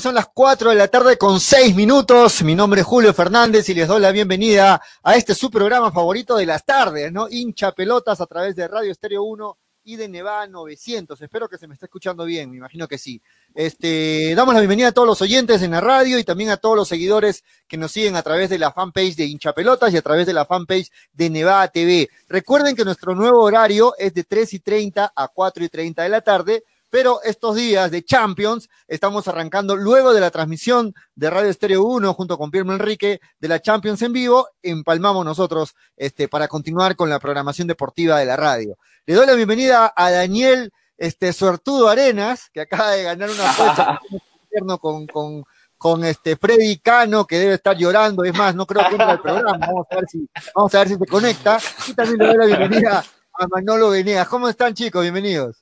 Son las 4 de la tarde con 6 minutos. Mi nombre es Julio Fernández y les doy la bienvenida a este su programa favorito de las tardes, ¿no? Hincha pelotas a través de Radio Estéreo 1 y de Nevada 900. Espero que se me esté escuchando bien, me imagino que sí. Este, damos la bienvenida a todos los oyentes en la radio y también a todos los seguidores que nos siguen a través de la fanpage de Hincha Pelotas y a través de la fanpage de Nevada TV. Recuerden que nuestro nuevo horario es de 3 y 30 a 4 y 30 de la tarde pero estos días de Champions estamos arrancando luego de la transmisión de Radio Estéreo 1 junto con Pierre Enrique de la Champions en vivo, empalmamos nosotros este, para continuar con la programación deportiva de la radio. Le doy la bienvenida a Daniel este, Suertudo Arenas, que acaba de ganar una fecha con, con, con este Freddy Cano, que debe estar llorando, es más, no creo que entre el programa, vamos a ver si, vamos a ver si se conecta, y también le doy la bienvenida a Manolo Venegas. ¿Cómo están chicos? Bienvenidos.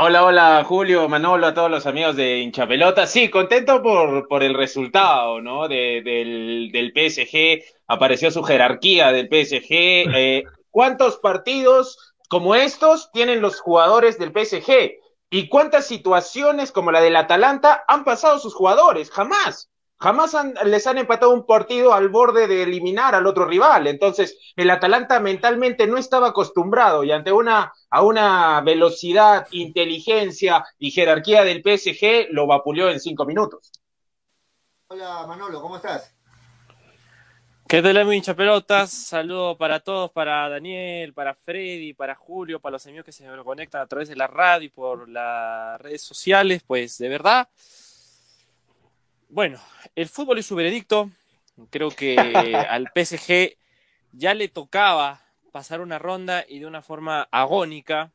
Hola, hola Julio, Manolo, a todos los amigos de Hinchapelota. Sí, contento por, por el resultado, ¿no? De, del, del PSG, apareció su jerarquía del PSG. Eh, ¿Cuántos partidos como estos tienen los jugadores del PSG? ¿Y cuántas situaciones como la del Atalanta han pasado sus jugadores? Jamás. Jamás les han empatado un partido al borde de eliminar al otro rival. Entonces, el Atalanta mentalmente no estaba acostumbrado y ante una, a una velocidad, inteligencia y jerarquía del PSG, lo vapuleó en cinco minutos. Hola Manolo, ¿cómo estás? ¿Qué tal, hincha pelotas? Saludos para todos, para Daniel, para Freddy, para Julio, para los amigos que se conectan a través de la radio y por las redes sociales. Pues de verdad, bueno, el fútbol es su veredicto. Creo que al PSG ya le tocaba pasar una ronda y de una forma agónica.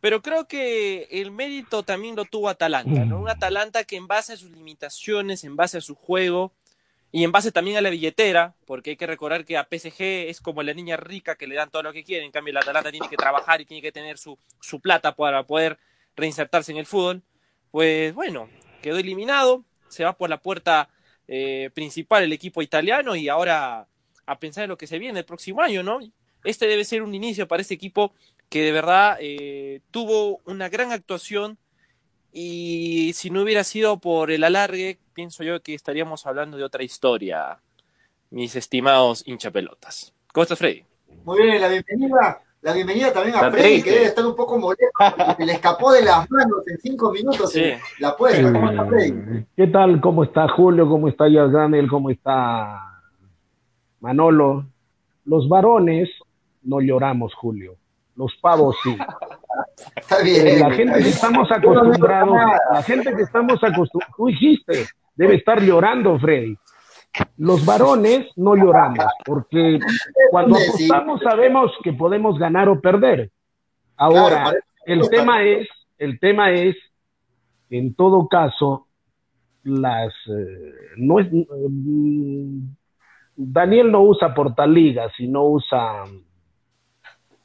Pero creo que el mérito también lo tuvo Atalanta, ¿no? Un Atalanta que en base a sus limitaciones, en base a su juego y en base también a la billetera, porque hay que recordar que a PSG es como la niña rica que le dan todo lo que quiere, en cambio el Atalanta tiene que trabajar y tiene que tener su, su plata para poder reinsertarse en el fútbol. Pues bueno, quedó eliminado, se va por la puerta eh, principal el equipo italiano y ahora a pensar en lo que se viene el próximo año, ¿no? Este debe ser un inicio para este equipo que de verdad eh, tuvo una gran actuación y si no hubiera sido por el alargue, pienso yo que estaríamos hablando de otra historia, mis estimados hinchapelotas. ¿Cómo estás, Freddy? Muy bien, la bienvenida la bienvenida también a Freddy, que debe estar un poco molesto porque le escapó de las manos en cinco minutos la puerta. ¿Cómo está Freddy? ¿Qué tal? ¿Cómo está Julio? ¿Cómo está Daniel? ¿Cómo está Manolo? Los varones no lloramos, Julio. Los pavos sí. Está bien. La gente que estamos acostumbrados, la gente que estamos acostumbrados, tú dijiste, debe estar llorando, Freddy. Los varones no lloramos, porque cuando apostamos sabemos que podemos ganar o perder. Ahora, el tema es, el tema es, en todo caso, las eh, no es mm, Daniel no usa portaligas, sino usa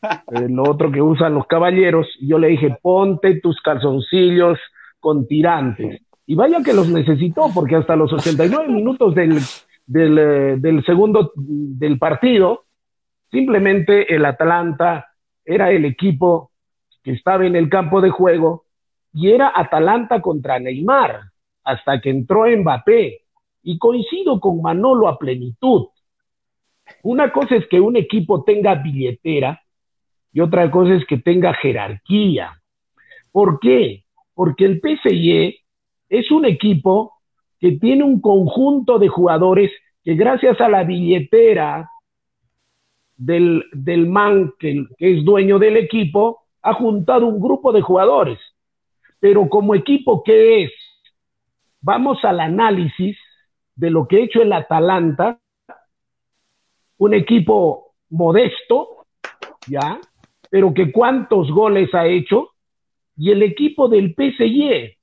eh, lo otro que usan los caballeros. Yo le dije, ponte tus calzoncillos con tirantes. Y vaya que los necesitó, porque hasta los 89 minutos del, del, eh, del segundo del partido, simplemente el Atalanta era el equipo que estaba en el campo de juego y era Atalanta contra Neymar, hasta que entró Mbappé. Y coincido con Manolo a plenitud. Una cosa es que un equipo tenga billetera y otra cosa es que tenga jerarquía. ¿Por qué? Porque el PSG es un equipo que tiene un conjunto de jugadores que gracias a la billetera del, del man que, que es dueño del equipo, ha juntado un grupo de jugadores. Pero como equipo, ¿qué es? Vamos al análisis de lo que ha hecho el Atalanta, un equipo modesto, ¿ya? Pero que cuántos goles ha hecho, y el equipo del PSG,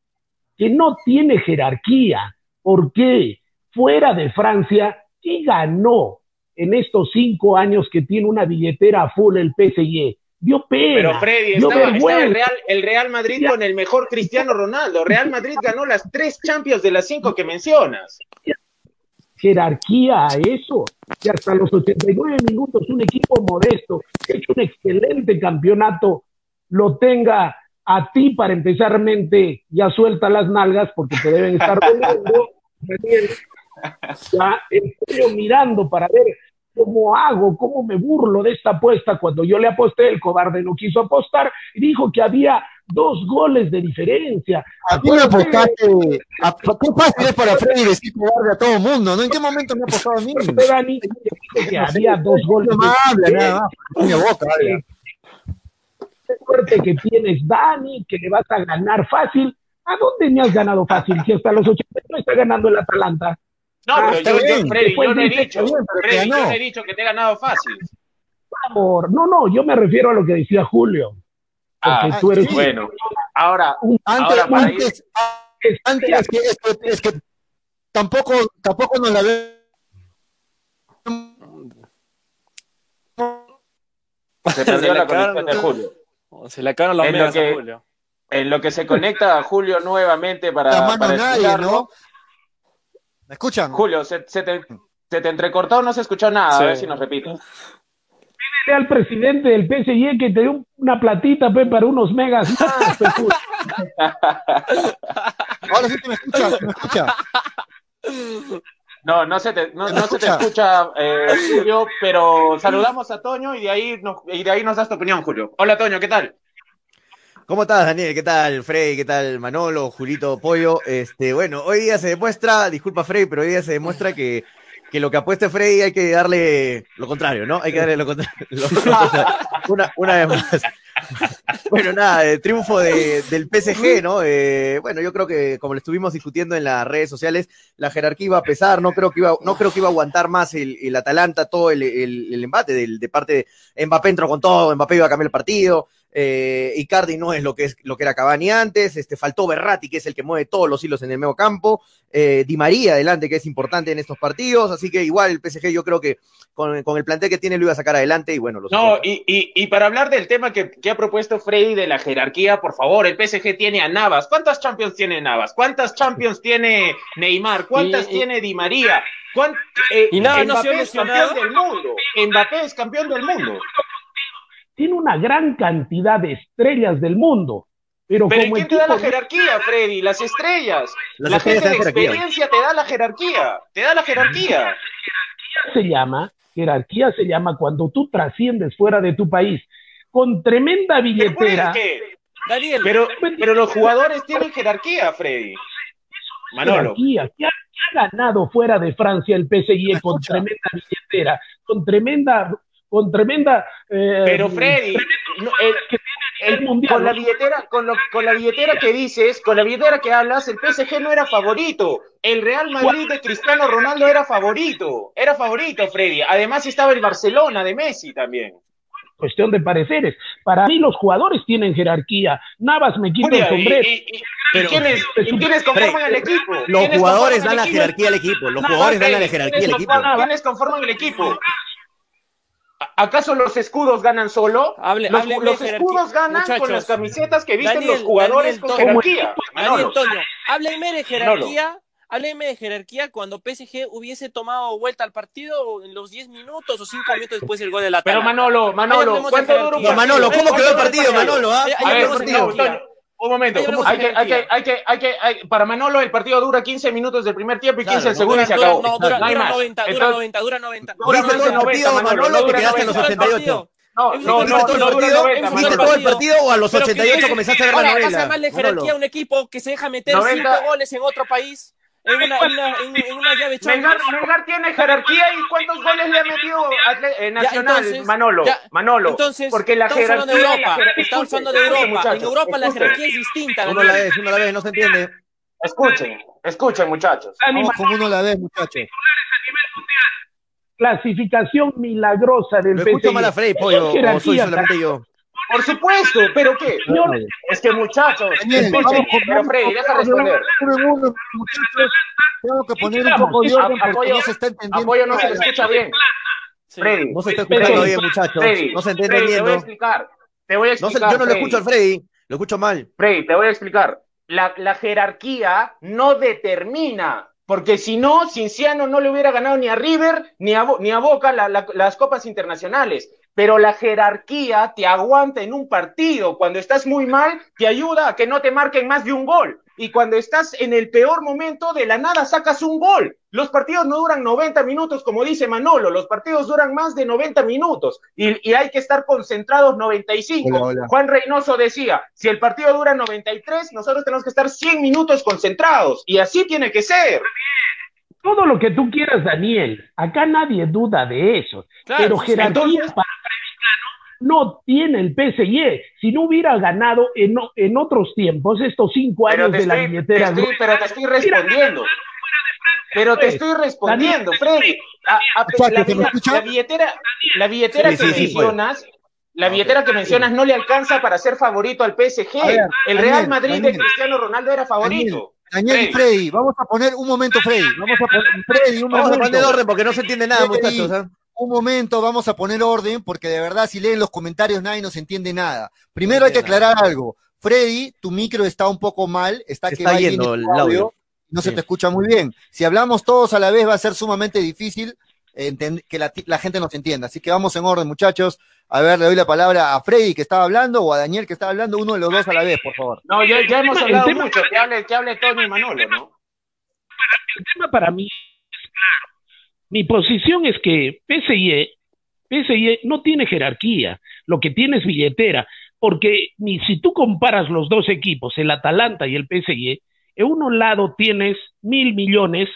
que no tiene jerarquía. ¿Por qué? Fuera de Francia, ¿qué ganó en estos cinco años que tiene una billetera full el PSG? Dio pena. Pero Freddy, estaba, el, Real, el Real Madrid con el mejor Cristiano Ronaldo. Real Madrid ganó las tres Champions de las cinco que mencionas. Jerarquía a eso. Que hasta los 89 minutos un equipo modesto, que ha hecho un excelente campeonato, lo tenga A ti, para empezar, mente, ya suelta las nalgas porque te deben estar doliendo. ya estoy mirando para ver cómo hago, cómo me burlo de esta apuesta. Cuando yo le aposté, el cobarde no quiso apostar y dijo que había dos goles de diferencia. A ti me apostaste. A, qué fácil es para Freddy decir cobarde a todo el mundo, ¿no? ¿En qué momento me ha apostado a mí? Dani que había dos goles. No habla, nada más. Mi boca, habla. Qué suerte que tienes, Dani, que le vas a ganar fácil. ¿A dónde me has ganado fácil? Si hasta los 80 no está ganando el Atalanta. No, ah, pero yo, yo, Freddy, yo no he dicho, Freddy, yo no he dicho que te he ganado fácil. Amor, no, no, yo me refiero a lo que decía Julio. Ah, tú eres sí. bueno. Ahora, antes, ahora para antes, ir... antes es, que, es, que, es que tampoco, tampoco nos la ve. Se perdió se la conexión de Julio. Se le acabaron los megas a Julio. En lo que se conecta a Julio nuevamente para, la para nadie, ¿no? ¿Me escuchan? Julio, se, se, te, se te entrecortó, no se escuchó nada. Sí. A ver si nos repite. Pídele al presidente del PSG que te dé una platita pe, para unos megas más. Ahora sí te me escucha, me escucha. No, no se te, no, no se te escucha, eh, Julio, pero saludamos a Toño y de, ahí nos, y de ahí nos das tu opinión, Julio. Hola, Toño, ¿qué tal? ¿Cómo estás, Daniel? ¿Qué tal, Frey? ¿Qué tal, Manolo, Julito, Pollo? Este, bueno, hoy día se demuestra, disculpa, Frey, pero hoy día se demuestra que, que lo que apueste Frey hay que darle lo contrario, ¿no? Hay que darle lo contrario. Lo, una, una vez más. Bueno, nada, el triunfo de, del PSG, ¿no? Eh, bueno, yo creo que como lo estuvimos discutiendo en las redes sociales, la jerarquía iba a pesar, no creo que iba, no creo que iba a aguantar más el, el Atalanta todo el, el, el embate del, de parte de Mbappé entró con todo, Mbappé iba a cambiar el partido, eh, Icardi no es lo que es lo que era Cavani antes, este faltó Berratti, que es el que mueve todos los hilos en el medio campo, eh, Di María adelante, que es importante en estos partidos, así que igual el PSG yo creo que con, con el plantel que tiene lo iba a sacar adelante y bueno, los No, y, y, y, para hablar del tema que, que, ha propuesto Freddy de la jerarquía, por favor, el PSG tiene a Navas, ¿cuántas Champions tiene Navas? ¿Cuántas Champions tiene Neymar? ¿Cuántas y, tiene Di María? ¿Cuánt, eh, y nada, Mbappé no es campeón del mundo, Mbappé es campeón del mundo tiene una gran cantidad de estrellas del mundo. Pero, pero como ¿quién te da la jerarquía, Freddy? Las estrellas. Las la gente de experiencia te da la jerarquía. Te da la jerarquía. Se llama, jerarquía se llama cuando tú trasciendes fuera de tu país con tremenda billetera. Daniel, pero, pero los jugadores tienen jerarquía, Freddy. Manolo. Jerarquía. ¿Qué ha, ¿Qué ha ganado fuera de Francia el PSG con tremenda billetera, con tremenda con tremenda. Eh, Pero Freddy, no, el, el, el mundial, con la billetera, con, lo, con, la billetera que dices, con la billetera que hablas, el PSG no era favorito. El Real Madrid de Cristiano Ronaldo era favorito. Era favorito, Freddy. Además estaba el Barcelona de Messi también. Cuestión de pareceres. Para mí los jugadores tienen jerarquía. Navas me quita el sombrero. Y, y, pero, ¿quiénes, ¿y quiénes conforman Freddy, el equipo? Los jugadores dan la jerarquía al equipo. Los jugadores dan la jerarquía al equipo. ¿Quiénes conforman el equipo? ¿Acaso los escudos ganan solo? Hable, los, hable los escudos ganan Muchachos. con las camisetas que visten Daniel, los jugadores Daniel, con jerarquía. Daniel Toño, háblenme de jerarquía. Háblenme de jerarquía cuando PSG hubiese tomado vuelta al partido en los 10 minutos o 5 minutos después del gol de la Pero Manolo, Manolo, ¿cuánto duró no, Manolo, ¿cómo quedó el partido, Manolo? ¿ah? A ver, no, un momento, hay que, hay que, hay que, hay que, hay, para Manolo el partido dura 15 minutos del primer tiempo y 15 del segundo y se acabó. No, dura, no dura 90, dura 90, dura 90. Dura todo el partido, Manolo, no te quedaste en los 88. No, no, no, todo el partido, ¿Viste todo el partido o a los 88 comenzaste a ver la novela? Ahora, más de jerarquía a un equipo que se deja meter 5 goles en otro país en una, en una, en, en una llave Melgar, Melgar, tiene jerarquía y cuántos goles le ha metido eh, Nacional, ya, entonces, Manolo, ya, Manolo. Entonces, porque la jerarquía de Europa, estamos hablando de Europa. en Europa la jerarquía es distinta. Uno la ve, uno la ve, no se entiende. Escuchen, escuchen, muchachos. Vamos como uno la ve, muchachos. Clasificación milagrosa del ¿Me escucho mal a Frey, pollo, o soy solamente yo? Por supuesto, pero ¿qué? No, es que muchachos, Daniel, escuchen, pero Freddy, deja responder. Tengo que poner un poco de orden porque no se está entendiendo. Apoyo no se le escucha bien. Freddy. No se está escuchando bien, muchachos. Freddy, no se está Freddy, entendiendo. te voy a explicar. Te voy a explicar. No se, yo no Freddy. lo escucho al Freddy, lo escucho mal. Freddy, te voy a explicar. La, la jerarquía no determina porque si no, Cinciano no le hubiera ganado ni a River ni a, ni a Boca la, la, las copas internacionales. Pero la jerarquía te aguanta en un partido. Cuando estás muy mal, te ayuda a que no te marquen más de un gol. Y cuando estás en el peor momento, de la nada sacas un gol. Los partidos no duran 90 minutos, como dice Manolo, los partidos duran más de 90 minutos y, y hay que estar concentrados 95. Hola, hola. Juan Reynoso decía, si el partido dura 93, nosotros tenemos que estar 100 minutos concentrados y así tiene que ser. Todo lo que tú quieras, Daniel. Acá nadie duda de eso. Claro, pero sí, jerarquía entonces- para no tiene el PSG. Si no hubiera ganado en, en otros tiempos, estos cinco Pero años de la estoy, billetera te estoy- gruesa, pero te estoy respondiendo. Pero te pues. estoy respondiendo, Daniel, Freddy. A- a- la, ¿se me la- la billetera, la billetera Sí, que sí, sí, pues. mencionas, la billetera que mencionas no le alcanza para ser favorito al PSG. Ver, el Daniel, Real Madrid de Daniel. Cristiano Ronaldo era favorito. Daniel y Freddy. Vamos a poner un momento, Freddy. Vamos a poner, Freddy, un Vamos a poner orden porque no se entiende nada, Freddy, muchachos. ¿ah? Un momento, vamos a poner orden, porque de verdad, si leen los comentarios, nadie nos entiende nada. Primero hay que aclarar algo. Freddy, tu micro está un poco mal, está Se que está yendo el audio. no se te escucha muy bien. Si hablamos todos a la vez, va a ser sumamente difícil que la, la gente nos entienda. Así que vamos en orden, muchachos. A ver, le doy la palabra a Freddy que estaba hablando o a Daniel que estaba hablando, uno de los dos a la vez, por favor. No, ya, ya hemos tema- hablado mucho. Que hable, que hable Tony y Manolo, ¿no? el tema para mí es claro. Mi posición es que PSG, PSG no tiene jerarquía, lo que tiene es billetera, porque ni si tú comparas los dos equipos, el Atalanta y el PSG, en uno lado tienes mil millones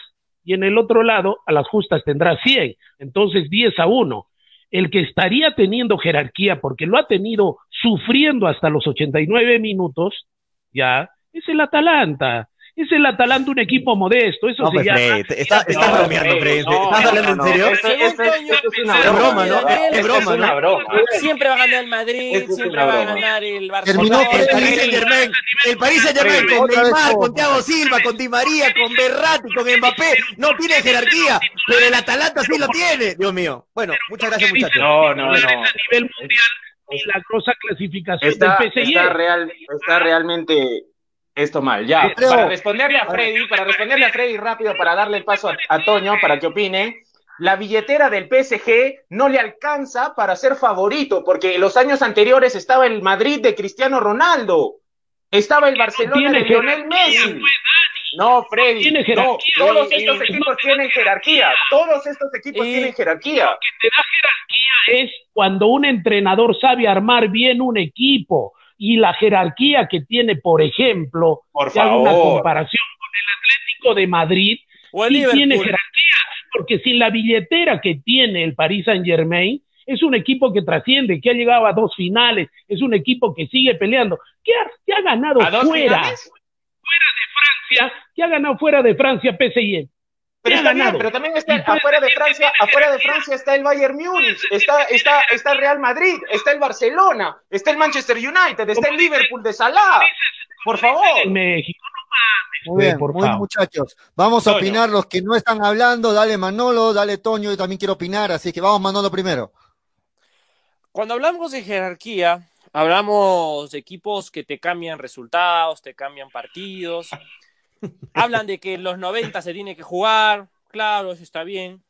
y en el otro lado a las justas tendrás 100, entonces 10 a 1. El que estaría teniendo jerarquía, porque lo ha tenido sufriendo hasta los 89 minutos, ya, es el Atalanta. Es el Atalanta un equipo modesto, eso No, se pues, llama. Fred, te- está- estás No, bromeando, Fred. no, ¿Estás hablando no, en serio? Es- una broma, ¿no? Es broma, ¿no? broma. Siempre va a ganar el Madrid, siempre va a ganar el Terminó Barcelona. El Freddy. Paris Saint Germain, el Paris Saint Germain Freddy. con Neymar, con Thiago Silva, con Di María, con Berratti, con Mbappé, no tiene jerarquía, pero el Atalanta sí lo tiene, Dios mío. Bueno, muchas gracias muchachos. No, no, no. a nivel mundial milagrosa clasificación Está, del PSG. está, real, está realmente esto mal. Ya, Creo- para responderle a Freddy, para responderle a Freddy rápido, para darle el paso a, a Toño para que opine, la billetera del PSG no le alcanza para ser favorito, porque en los años anteriores estaba el Madrid de Cristiano Ronaldo, estaba el Barcelona de Lionel Messi. No, Freddy, Tiene no, jerarquía. todos estos equipos tienen jerarquía, todos estos equipos Y- tienen jerarquía. te da jerarquía es cuando un entrenador sabe armar bien un equipo y la jerarquía que tiene, por ejemplo, Por una comparación con el Atlético de Madrid, O el sí tiene jerarquía, porque sin la billetera que tiene el Paris Saint Germain, es un equipo que trasciende, que ha llegado a dos finales, es un equipo que sigue peleando, que ha, que ha ganado ¿A dos fuera finales? Francia, que ha ganado fuera de Francia PSG. Pero ¿Qué ha está bien, pero también está afuera de Francia, afuera de Francia está el Bayern Múnich, está, está, está el Real Madrid, está el Barcelona, está el Manchester United, está el Liverpool de Salah. Por favor. México, no mames, Muy bien, por muy favor. muchachos. Vamos a Toño. opinar los que no están hablando. Dale Manolo, dale Toño, yo también quiero opinar, así que vamos Manolo primero. Cuando hablamos de jerarquía, hablamos de equipos que te cambian resultados, te cambian partidos. Hablan de que en los 90 se tiene que jugar, claro, eso está bien.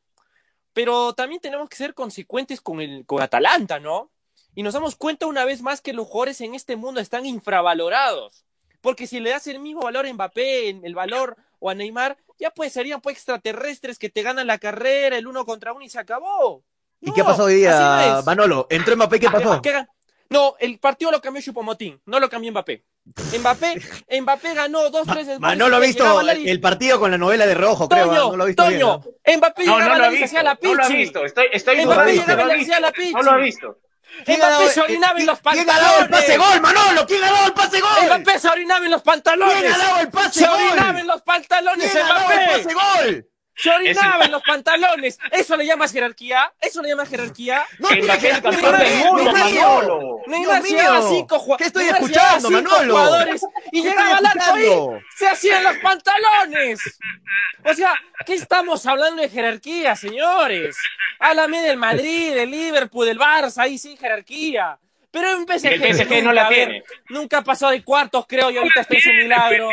Pero también tenemos que ser consecuentes con el con Atalanta, ¿no? Y nos damos cuenta una vez más que los jugadores en este mundo están infravalorados. Porque si le das el mismo valor a Mbappé, el valor o a Neymar, ya pues serían pues extraterrestres que te ganan la carrera, el uno contra uno y se acabó. ¿Y No, qué pasó hoy día, no. Manolo? ¿Entró Mbappé qué pasó? ¿Qué- qué No, el partido lo cambió Chupomotín, no lo cambió Mbappé. Mbappé, Mbappé ganó dos, tres goles Manolo ha que visto el partido con la novela de Rojo, creo. ¿ah? Toño, No lo ha visto bien, Toño, ¿no? Mbappé No, llegaba no lo se visto, hacía la no lo ha visto. Estoy, estoy Mbappé llegaba no lo hacía la pichi. no lo ha visto. ¿Quién ha dado- Mbappé se orinaba en los ¿Quién ha dado el pase pantalones. gol, Manolo? ¿Quién ha dado el pase gol? Mbappé se orinaba en los pantalones. ¿Quién ha dado el pase Se gol? orinaba en los pantalones, ¿Quién ha dado el pase gol? Se orinaba en los pantalones. ¿Eso le llamas jerarquía? ¿Eso le llamas jerarquía? No tiene Mbappé es jerarquía, campeón del mundo. Manolo. Neymar llevaba cinco jugadores. ¿Qué estoy escuchando, Manolo? jugadores y ¿Qué llegaba al arco ahí. Se hacían los pantalones. O sea, ¿qué estamos hablando de jerarquía, señores? Háblame del Madrid, del Liverpool, del Barça, ahí sí jerarquía. Pero en PSG, El PSG no nunca, la a ver, tiene. Nunca pasó de cuartos, creo, y ahorita está ese milagro.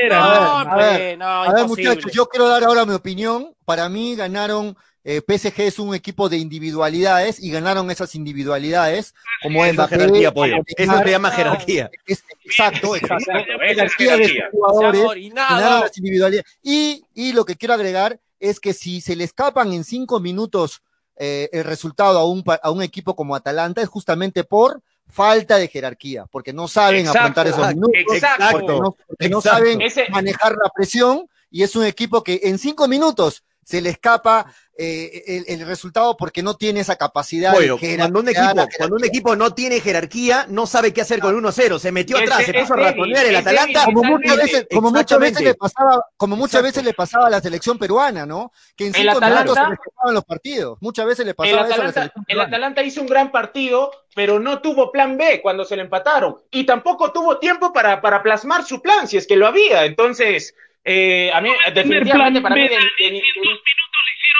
Era, No, a ver, no, A ver, muchachos, yo quiero dar ahora mi opinión. Para mí ganaron eh, PSG es un equipo de individualidades y ganaron esas individualidades como es Mbappé, jerarquía, pollo. Eso se llama jerarquía. Es- exacto, exacto. Es Jerarquía de jugadores orinado. ganaron las individualidades. Y, y lo que quiero agregar es que si se le escapan en cinco minutos eh, el resultado a un, a un equipo como Atalanta es justamente por falta de jerarquía, porque no saben Exacto, afrontar esos minutos, exacto. porque no, porque no Exacto. saben Ese- manejar la presión y es un equipo que en cinco minutos se le escapa eh, el, el resultado porque no tiene esa capacidad de cuando un equipo, la cuando un jerarquía. equipo no tiene jerarquía, no sabe qué hacer con 1-0. Se metió atrás, se puso a ratonear el Atalanta. como muchas veces, como muchas veces le pasaba, como muchas Exacto. veces le pasaba a la selección peruana, ¿no? Que en El cinco Atalanta- minutos se le escapaban los partidos. Muchas veces le El pasaba eso a la Atalanta, selección el. Atalanta hizo un gran partido, pero no tuvo plan B cuando se le empataron. Y tampoco tuvo tiempo para, para plasmar su plan, si es que lo había. Entonces, eh, a mí, definitivamente para mí, de- de- de-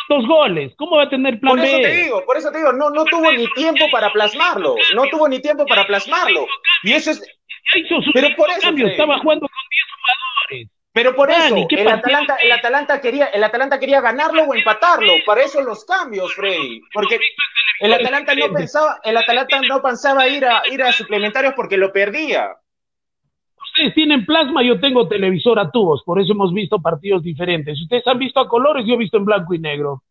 Dos goles. ¿Cómo va a tener plan por eso B? te digo, por eso te digo, no, no tuvo ni tiempo para plasmarlo. No tuvo ni tiempo para plasmarlo. Y eso es, Pero por eso, cambio, estaba jugando con 10 jugadores. Pero por eso, ¿qué el? Atalanta, el Atalanta quería, el Atalanta quería ganarlo o empatarlo. Para eso los cambios, Freddy. Porque el Atalanta no pensaba, el Atalanta no pensaba ir a, ir a suplementarios porque lo perdía. Ustedes tienen plasma, yo tengo televisor a tubos, por eso hemos visto partidos diferentes. Ustedes han visto a colores, yo he visto en blanco y negro.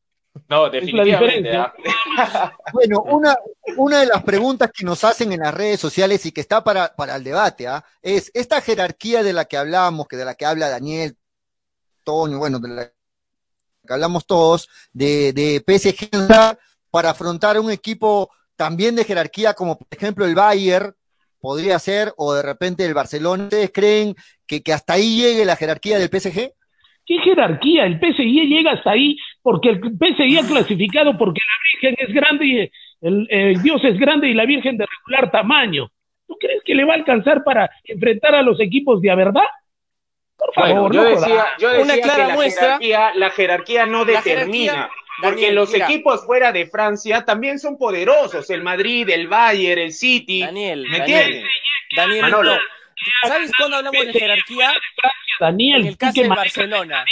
No, Es la definitivamente. diferencia. ¿ah? Bueno, una, una de las preguntas que nos hacen en las redes sociales y que está para, para el debate, ¿ah? es esta jerarquía de la que hablamos, que de la que habla Daniel, Toño, bueno, de la que hablamos todos, de, de PSG para afrontar un equipo también de jerarquía como por ejemplo el Bayern podría ser, o de repente el Barcelona. ¿Ustedes creen que, que hasta ahí llegue la jerarquía del PSG? ¿Qué jerarquía? El PSG llega hasta ahí porque el PSG ha clasificado porque la Virgen es grande y el, el Dios es grande y la Virgen de regular tamaño. ¿Tú crees que le va a alcanzar para enfrentar a los equipos de a verdad? Por Bueno, favor, yo no decía, yo decía Una clara que la muestra- jerarquía, la jerarquía no La determina. jerarquía, porque Daniel, los mira. equipos fuera de Francia también son poderosos. El Madrid, el Bayern, el City. Daniel, ¿Me Daniel, entiendes? Daniel, Manolo. ¿sabes cuándo hablamos de jerarquía? Daniel, En el caso de Barcelona.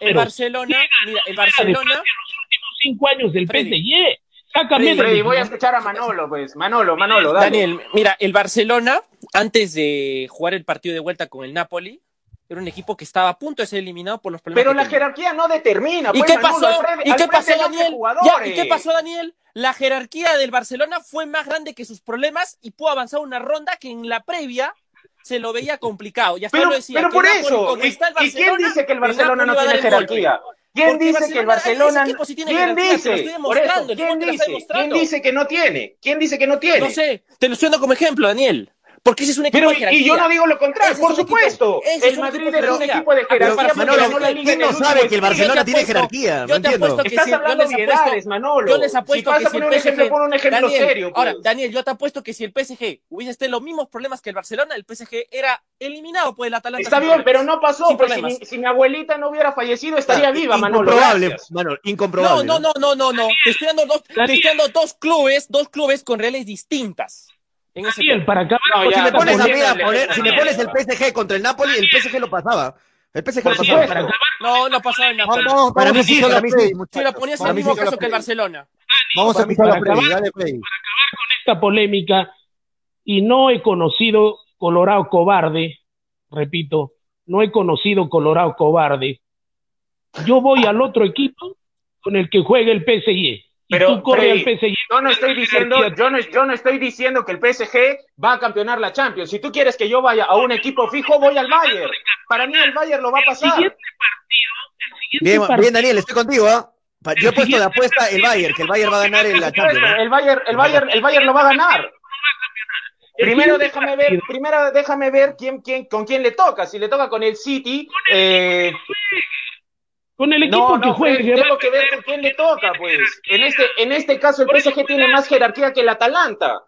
El Barcelona, mira, el Barcelona, los últimos cinco años del. PSG. Sácame Freddy, voy a escuchar a Manolo, pues. Manolo, Manolo, dale. Daniel, mira, el Barcelona, antes de jugar el partido de vuelta con el Napoli, era un equipo que estaba a punto de ser eliminado por los problemas. Pero la tenía. jerarquía no determina. ¿Y pues, qué pasó? al frente- ¿Y qué pasó, hay 11 Daniel? Ya. ¿Y qué pasó, Daniel? La jerarquía del Barcelona fue más grande que sus problemas y pudo avanzar una ronda que en la previa se lo veía complicado. Ya Pero, lo decía. pero por eso. ¿Y, quién dice que el el Barcelona no tiene jerarquía? ¿Quién Porque dice que el Barcelona- equipo tiene ¿Quién dice? Por eso, ¿quién dice? ¿Quién dice que no tiene? ¿Quién dice que no tiene? No sé, te lo dando como ejemplo, Daniel. Porque ese es un equipo Pero, de jerarquía. y yo no digo lo contrario, Ese por equipo- supuesto. ese el es un Madrid equipo de es un jerarquía. equipo de pero jerarquía Manolo, liga ¿quién no sabe que el. Barcelona tiene jerarquía? yo No te entiendo. apuesto que Estás sí, yo hablando apuesto- Manolo. Yo les apuesto que si el PSG pon un ejemplo Daniel, serio. Ahora, pues. Daniel, yo te apuesto que si el PSG hubiese tenido los mismos problemas que el Barcelona, el PSG era eliminado por el Atalanta. Está bien, pero no pasó. Sin Pues si, mi, si mi abuelita no hubiera fallecido, estaría viva, Manolo. Incomprobable. Manolo, No, incomprobable. no, no, no, no, no. Te estoy dando dos, te estoy dando dos clubes, dos clubes con reales distintas. En ese Daniel, para No, con ya, Si me pones a mí a el poner, ejemplo, si me pones el PSG contra el Napoli, el PSG lo pasaba. El PSG lo pasaba. No, no pasaba en Napoli. Para vamos mí sí, para sí. Si lo ponías en Para el mismo caso que el. Barcelona. Vamos a Para mí, escuchar a para Freddy, acabar. dale Freddy. esta polémica y no he conocido Colorado cobarde, repito, no he conocido Colorado cobarde. Yo voy al otro equipo con el que juega el PSG. Pero, tú corres Freddy, al PSG. Yo no estoy diciendo, yo no, yo no estoy diciendo que el PSG va a campeonar la Champions. Si tú quieres que yo vaya a un equipo fijo, voy al Bayern. Para mí el Bayern lo va a pasar. Siguiente partido, el siguiente Bien, partido- bien, Daniel, estoy contigo, ¿ah? Yo he puesto de apuesta el Bayern, que el Bayern va a ganar en la Champions. ¿no? El Bayern, el Bayern, el Bayern lo va a ganar. Primero déjame ver, primero déjame ver quién, quién, con quién le toca. Si le toca con el City, eh, con el equipo no, que no, juegue. Tengo que ver con quién le toca, pues. En este, en este caso el PSG tiene más jerarquía que el Atalanta.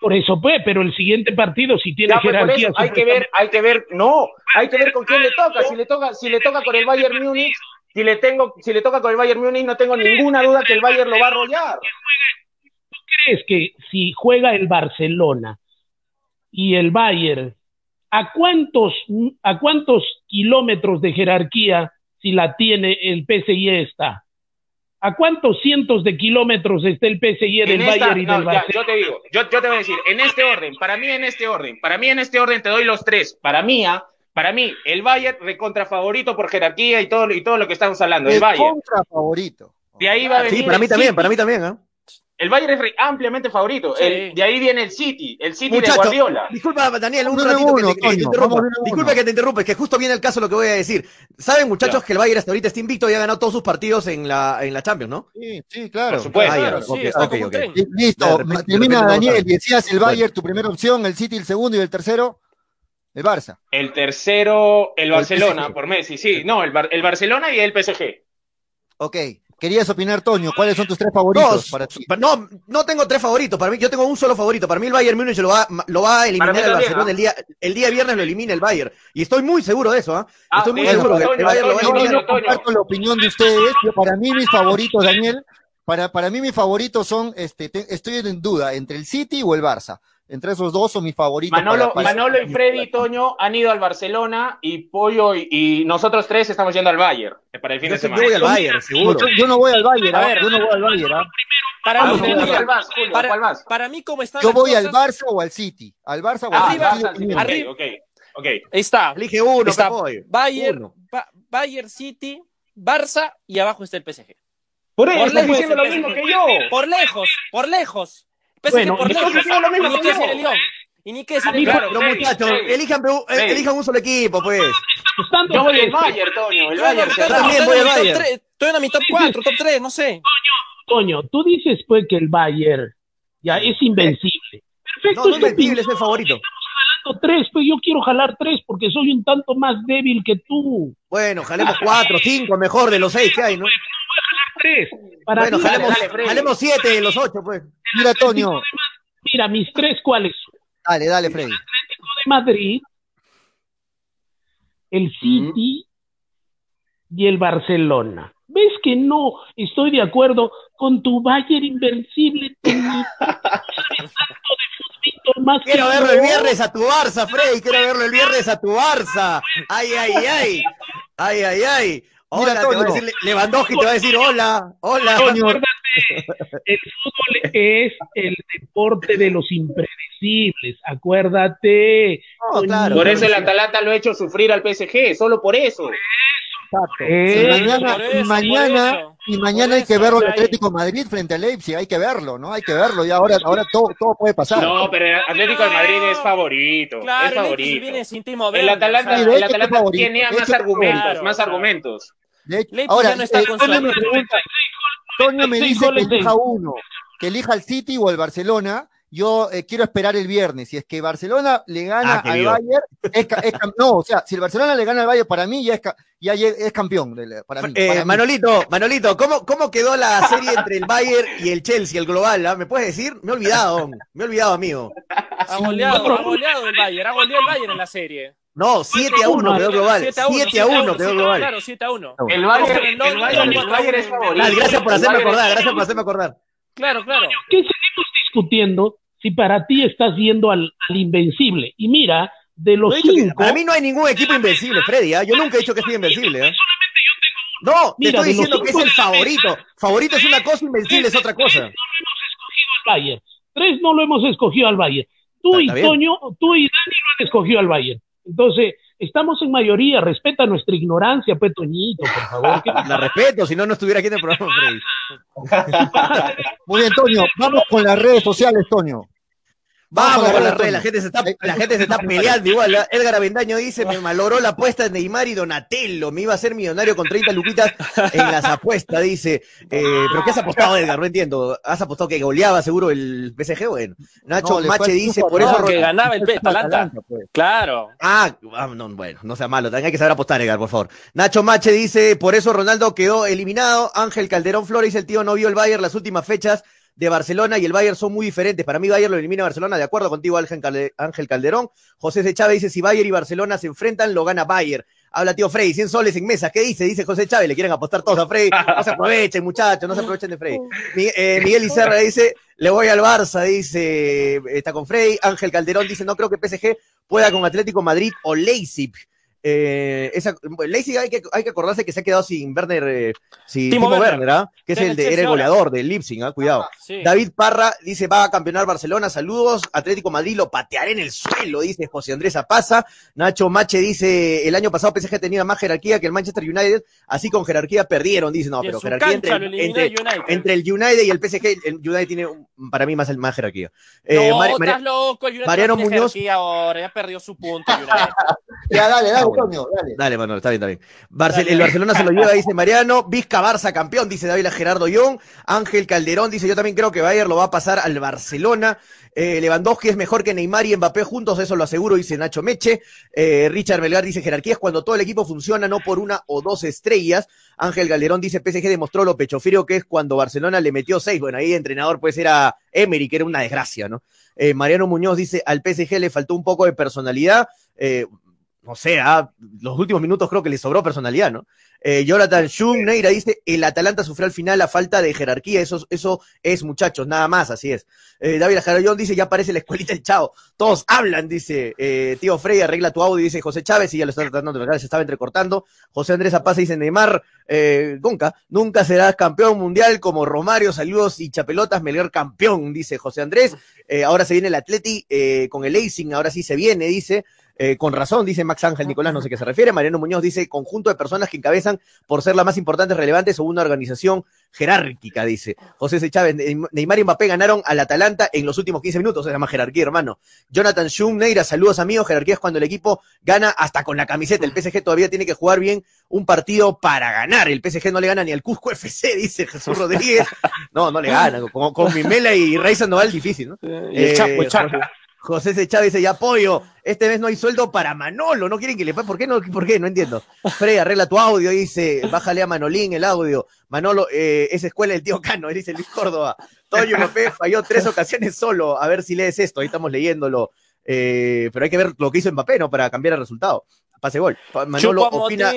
Por eso, pues, pero el siguiente partido, si tiene Ya, pues, jerarquía, eso, hay que ver, hay que ver, no, hay que ver con quién le toca. Si le toca, si le toca con el Bayern Múnich, si le tengo, si le toca con el Bayern Múnich, no tengo ninguna duda que el Bayern lo va a arrollar. crees que si juega el Barcelona y el Bayern, ¿a cuántos, a cuántos kilómetros de jerarquía si la tiene el PSG está? ¿A cuántos cientos de kilómetros está el PSG del Bayern y del Barcelona? yo te digo, yo, te voy a decir, en este orden, para mí en este orden, para mí en este orden te doy los tres. Para mí, ¿ah? para mí, el Bayern recontra favorito por jerarquía y todo, y todo lo que estamos hablando. El, Bayern. Contra favorito. De ahí va a venir sí, para mí también, para mí también, ¿ah? El Bayern es ampliamente favorito. de ahí viene el City, el City de Guardiola. Disculpa, Daniel, un ratito que, te, interrumpa. Disculpa que te interrumpa, es que justo viene el caso lo que voy a decir. Saben, muchachos, que el Bayern hasta ahorita está invicto y ha ganado todos sus partidos en la, en la Champions, ¿no? Sí, sí, claro. Por supuesto. Listo, termina Daniel. Decías el Bayern, tu primera opción, el City el segundo y el tercero. El Barça. El tercero, el Barcelona, por Messi, sí. No, el, el Barcelona y el PSG. Ok. Querías opinar, Toño, ¿cuáles son tus tres favoritos para ti? No, no tengo tres favoritos. Para mí, yo tengo un solo favorito. Para mí, el Bayern Múnich lo va, lo va a eliminar el Barcelona el día, el día viernes lo elimina el Bayern. Y estoy muy seguro de eso, ¿ah? estoy muy seguro que el Bayern lo va a eliminar. Yo comparto la opinión de ustedes. para mí, mis favoritos, Daniel, para, para mí, mis favoritos son, este, estoy en duda entre el City o el Barça. Entre esos dos son mis favoritos. Manolo, Manolo y Freddy Toño han ido al Barcelona y Pollo y, nosotros tres estamos yendo al Bayern eh, para el fin de semana. Yo voy al Bayern, seguro. Yo, no voy al Bayern, a ver, yo no voy al Bayern. ¿ah? Para, mí, para, para, mí, como está. Yo voy al Barça o al City. Al Barça o al City. Arriba, okay, okay, Ahí está. Elige uno, está Bayern, Bayern City, Barça y abajo está el PSG. Por eso, estás diciendo lo mismo que yo. Por lejos, por lejos bueno, por entonces lo mismo y ni que el León. Y ni que decir el León. Pero muchachos, elijan, elijan un solo equipo, pues. Yo voy al Bayern, Toño. El Bayern. Yo también voy al Bayern. Estoy en mi top 4, top 3, no sé. Toño, tú dices pues que el Bayern ya es invencible. Perfecto. No, no es invencible, es el favorito. Estamos jalando tres, pues yo quiero jalar tres porque soy un tanto más débil que tú. Bueno, jalemos cuatro, cinco, mejor de los seis que hay, ¿no? Tres. Para bueno, jalemos, siete de los ocho, pues. Mira, Toño. Mira, mis tres, ¿cuáles son? Dale, dale, Freddy. El Atlético de Madrid, el City y el Barcelona. ¿Ves que no estoy de acuerdo con tu Bayern invencible? más quiero verlo el viernes a tu Barça, Freddy. Quiero verlo el viernes a tu Barça. Ay, ay, ay. Ay, ay, ay. Hola, te va a decir, Lewandowski te va a decir hola, hola. el fútbol es el deporte de los impredecibles, acuérdate. Por eso el Atalanta lo ha hecho sufrir al PSG, solo por eso. y mañana, y mañana, y mañana hay que verlo el Atlético Madrid frente al Leipzig, hay que verlo, ¿no? Hay que verlo y ahora, ahora todo, todo puede pasar. No, pero el Atlético de Madrid es favorito, claro, es favorito. El, el Atalanta, el Atalanta tiene más argumentos, más argumentos. Ahora, no está eh, Toño me pregunta, Toño me dice que elija uno, que elija el City o el Barcelona. Yo eh, quiero esperar el viernes. Si es que Barcelona le gana ah, al Bayern, es, no, o sea, si el Barcelona le gana al Bayern, para mí ya es, ya es campeón. Para mí, eh, Manolito, Manolito, ¿cómo, ¿cómo quedó la serie entre el Bayern y el Chelsea, el global? Ah? ¿Me puedes decir? Me he olvidado, me he olvidado, amigo. Ha goleado, ha goleado el Bayern, ha goleado el Bayern en la serie. No, 7 a 1 quedó global. 7 a 1 quedó global. Claro, 7 a 1. El Bayern, el el es favorito. Gracias por hacerme acordar, gracias por hacerme acordar. Claro, claro. ¿Qué seguimos discutiendo si para ti estás viendo al, al invencible? Y mira, de los cinco... Para mí no hay ningún equipo invencible, Freddy. ¿eh? Yo nunca he dicho que sea invencible. ¿eh? No, te estoy diciendo que es el favorito. Favorito es una cosa, invencible es otra cosa. No lo hemos escogido al Bayern. Tres no lo hemos escogido al Bayern. Tú y Toño, tú y Dani lo han escogido al Bayern. Entonces, estamos en mayoría, respeta nuestra ignorancia, pues Toñito, por favor. La respeto, si no, no estuviera aquí en el programa, Freddy. Muy bien, Toño, vamos con las redes sociales, Toño. Vamos con la red, la gente se está, la gente se está peleando igual. Edgar Avendaño dice, me maloró la apuesta de Neymar y Donatello, me iba a ser millonario con 30 luquitas en las apuestas, dice. Eh, ¿Pero qué has apostado, Edgar? No entiendo. ¿Has apostado que goleaba seguro el PSG? Bueno, Nacho Mache dice, por eso... que ganaba el Atalanta. Pues. Claro. Ah, ah, no, bueno, no sea malo, hay que saber apostar, Edgar, por favor. Nacho Mache dice, por eso Ronaldo quedó eliminado. Ángel Calderón Flores, el tío no vio el Bayern las últimas fechas de Barcelona y el Bayern son muy diferentes. Para mí Bayern lo elimina Barcelona, de acuerdo contigo Ángel Calderón. José C. Chávez dice, si Bayern y Barcelona se enfrentan, lo gana Bayern. Habla tío Frey, 100 soles en mesa. ¿Qué dice? Dice José Chávez, le quieren apostar todos a Frey. No se aprovechen, muchachos, no se aprovechen de Frey. Eh, Miguel Icerra dice, le voy al Barça, dice, está con Frey. Ángel Calderón dice, no creo que PSG pueda con Atlético Madrid o Leipzig. Eh, esa, Leipzig hay que, hay que acordarse que se ha quedado sin Werner, eh, sin Timo, Werner, ¿ah? que es el, de, era el goleador del Leipzig, ¿ah? cuidado. David Parra dice, va a campeonar Barcelona, saludos. Atlético Madrid lo patearé en el suelo, dice José Andrés Apaza. Nacho Mache dice, el año pasado PSG tenía más jerarquía que el Manchester United, así con jerarquía perdieron, dice, no, pero jerarquía entre, entre, el United y el PSG, el United tiene para mí más, más jerarquía. Eh, no, estás loco, el United Mariano Muñoz. Ahora, ya perdió su punto. ya, dale, dale, Antonio, dale. Dale, Manuel, está bien, está bien. el Barcelona se lo lleva, dice Mariano. Vizca Barça campeón, dice David Gerardo Young. Ángel Calderón dice, yo también creo que Bayer lo va a pasar al Barcelona. Eh, Lewandowski es mejor que Neymar y Mbappé juntos, eso lo aseguro, dice Nacho Meche. Eh, Richard Melgar dice, jerarquía es cuando todo el equipo funciona, no por una o dos estrellas. Ángel Calderón dice, PSG demostró lo pecho frío que es cuando Barcelona le metió seis. Bueno, ahí entrenador pues era Emery, que era una desgracia, ¿no? Eh, Mariano Muñoz dice, al PSG le faltó un poco de personalidad. Eh, no sé, ah, los últimos minutos creo que le sobró personalidad, ¿no? Eh, Jonathan Schum, Neira dice, el Atalanta sufrió al final la falta de jerarquía, eso, eso es muchachos, nada más, así es. Eh, David Ajarayón dice, ya aparece la escuelita el chao, todos hablan, dice, eh, tío Frey, arregla tu audio, dice José Chávez, y ya lo está tratando de se estaba entrecortando. José Andrés Apaza dice, Neymar, eh, nunca, nunca serás campeón mundial como Romario, saludos y chapelotas, Melgar campeón, dice José Andrés. Ahora se viene el Atleti con el Acing, ahora sí se viene, dice. Eh, con razón, dice Max Ángel Nicolás, no sé qué se refiere. Mariano Muñoz dice conjunto de personas que encabezan por ser las más importantes, relevantes o una organización jerárquica, dice. José C. Chávez, Neymar y Mbappé ganaron al Atalanta en los últimos 15 minutos, se llama jerarquía, hermano. Jonathan Schum, Neira, saludos amigos. Jerarquía es cuando el equipo gana hasta con la camiseta. El PSG todavía tiene que jugar bien un partido para ganar. El PSG no le gana ni al Cusco FC, dice Jesús Rodríguez. No, no le gana. Con, con Mimela y Rey Sandoval difícil, ¿no? el Chapo, el Chapo. José C. Chávez dice, ya apoyo, este mes no hay sueldo para Manolo, no quieren que le pague, ¿por qué no? ¿Por qué? No entiendo. Frey, arregla tu audio, dice, bájale a Manolín el audio. Manolo, eh, es escuela del tío Cano, dice Luis Córdoba. Toyo Mbappé falló tres ocasiones solo, a ver si lees esto, ahí estamos leyéndolo. Eh, pero hay que ver lo que hizo Mbappé, ¿no? Para cambiar el resultado. Pase gol. Manolo opina,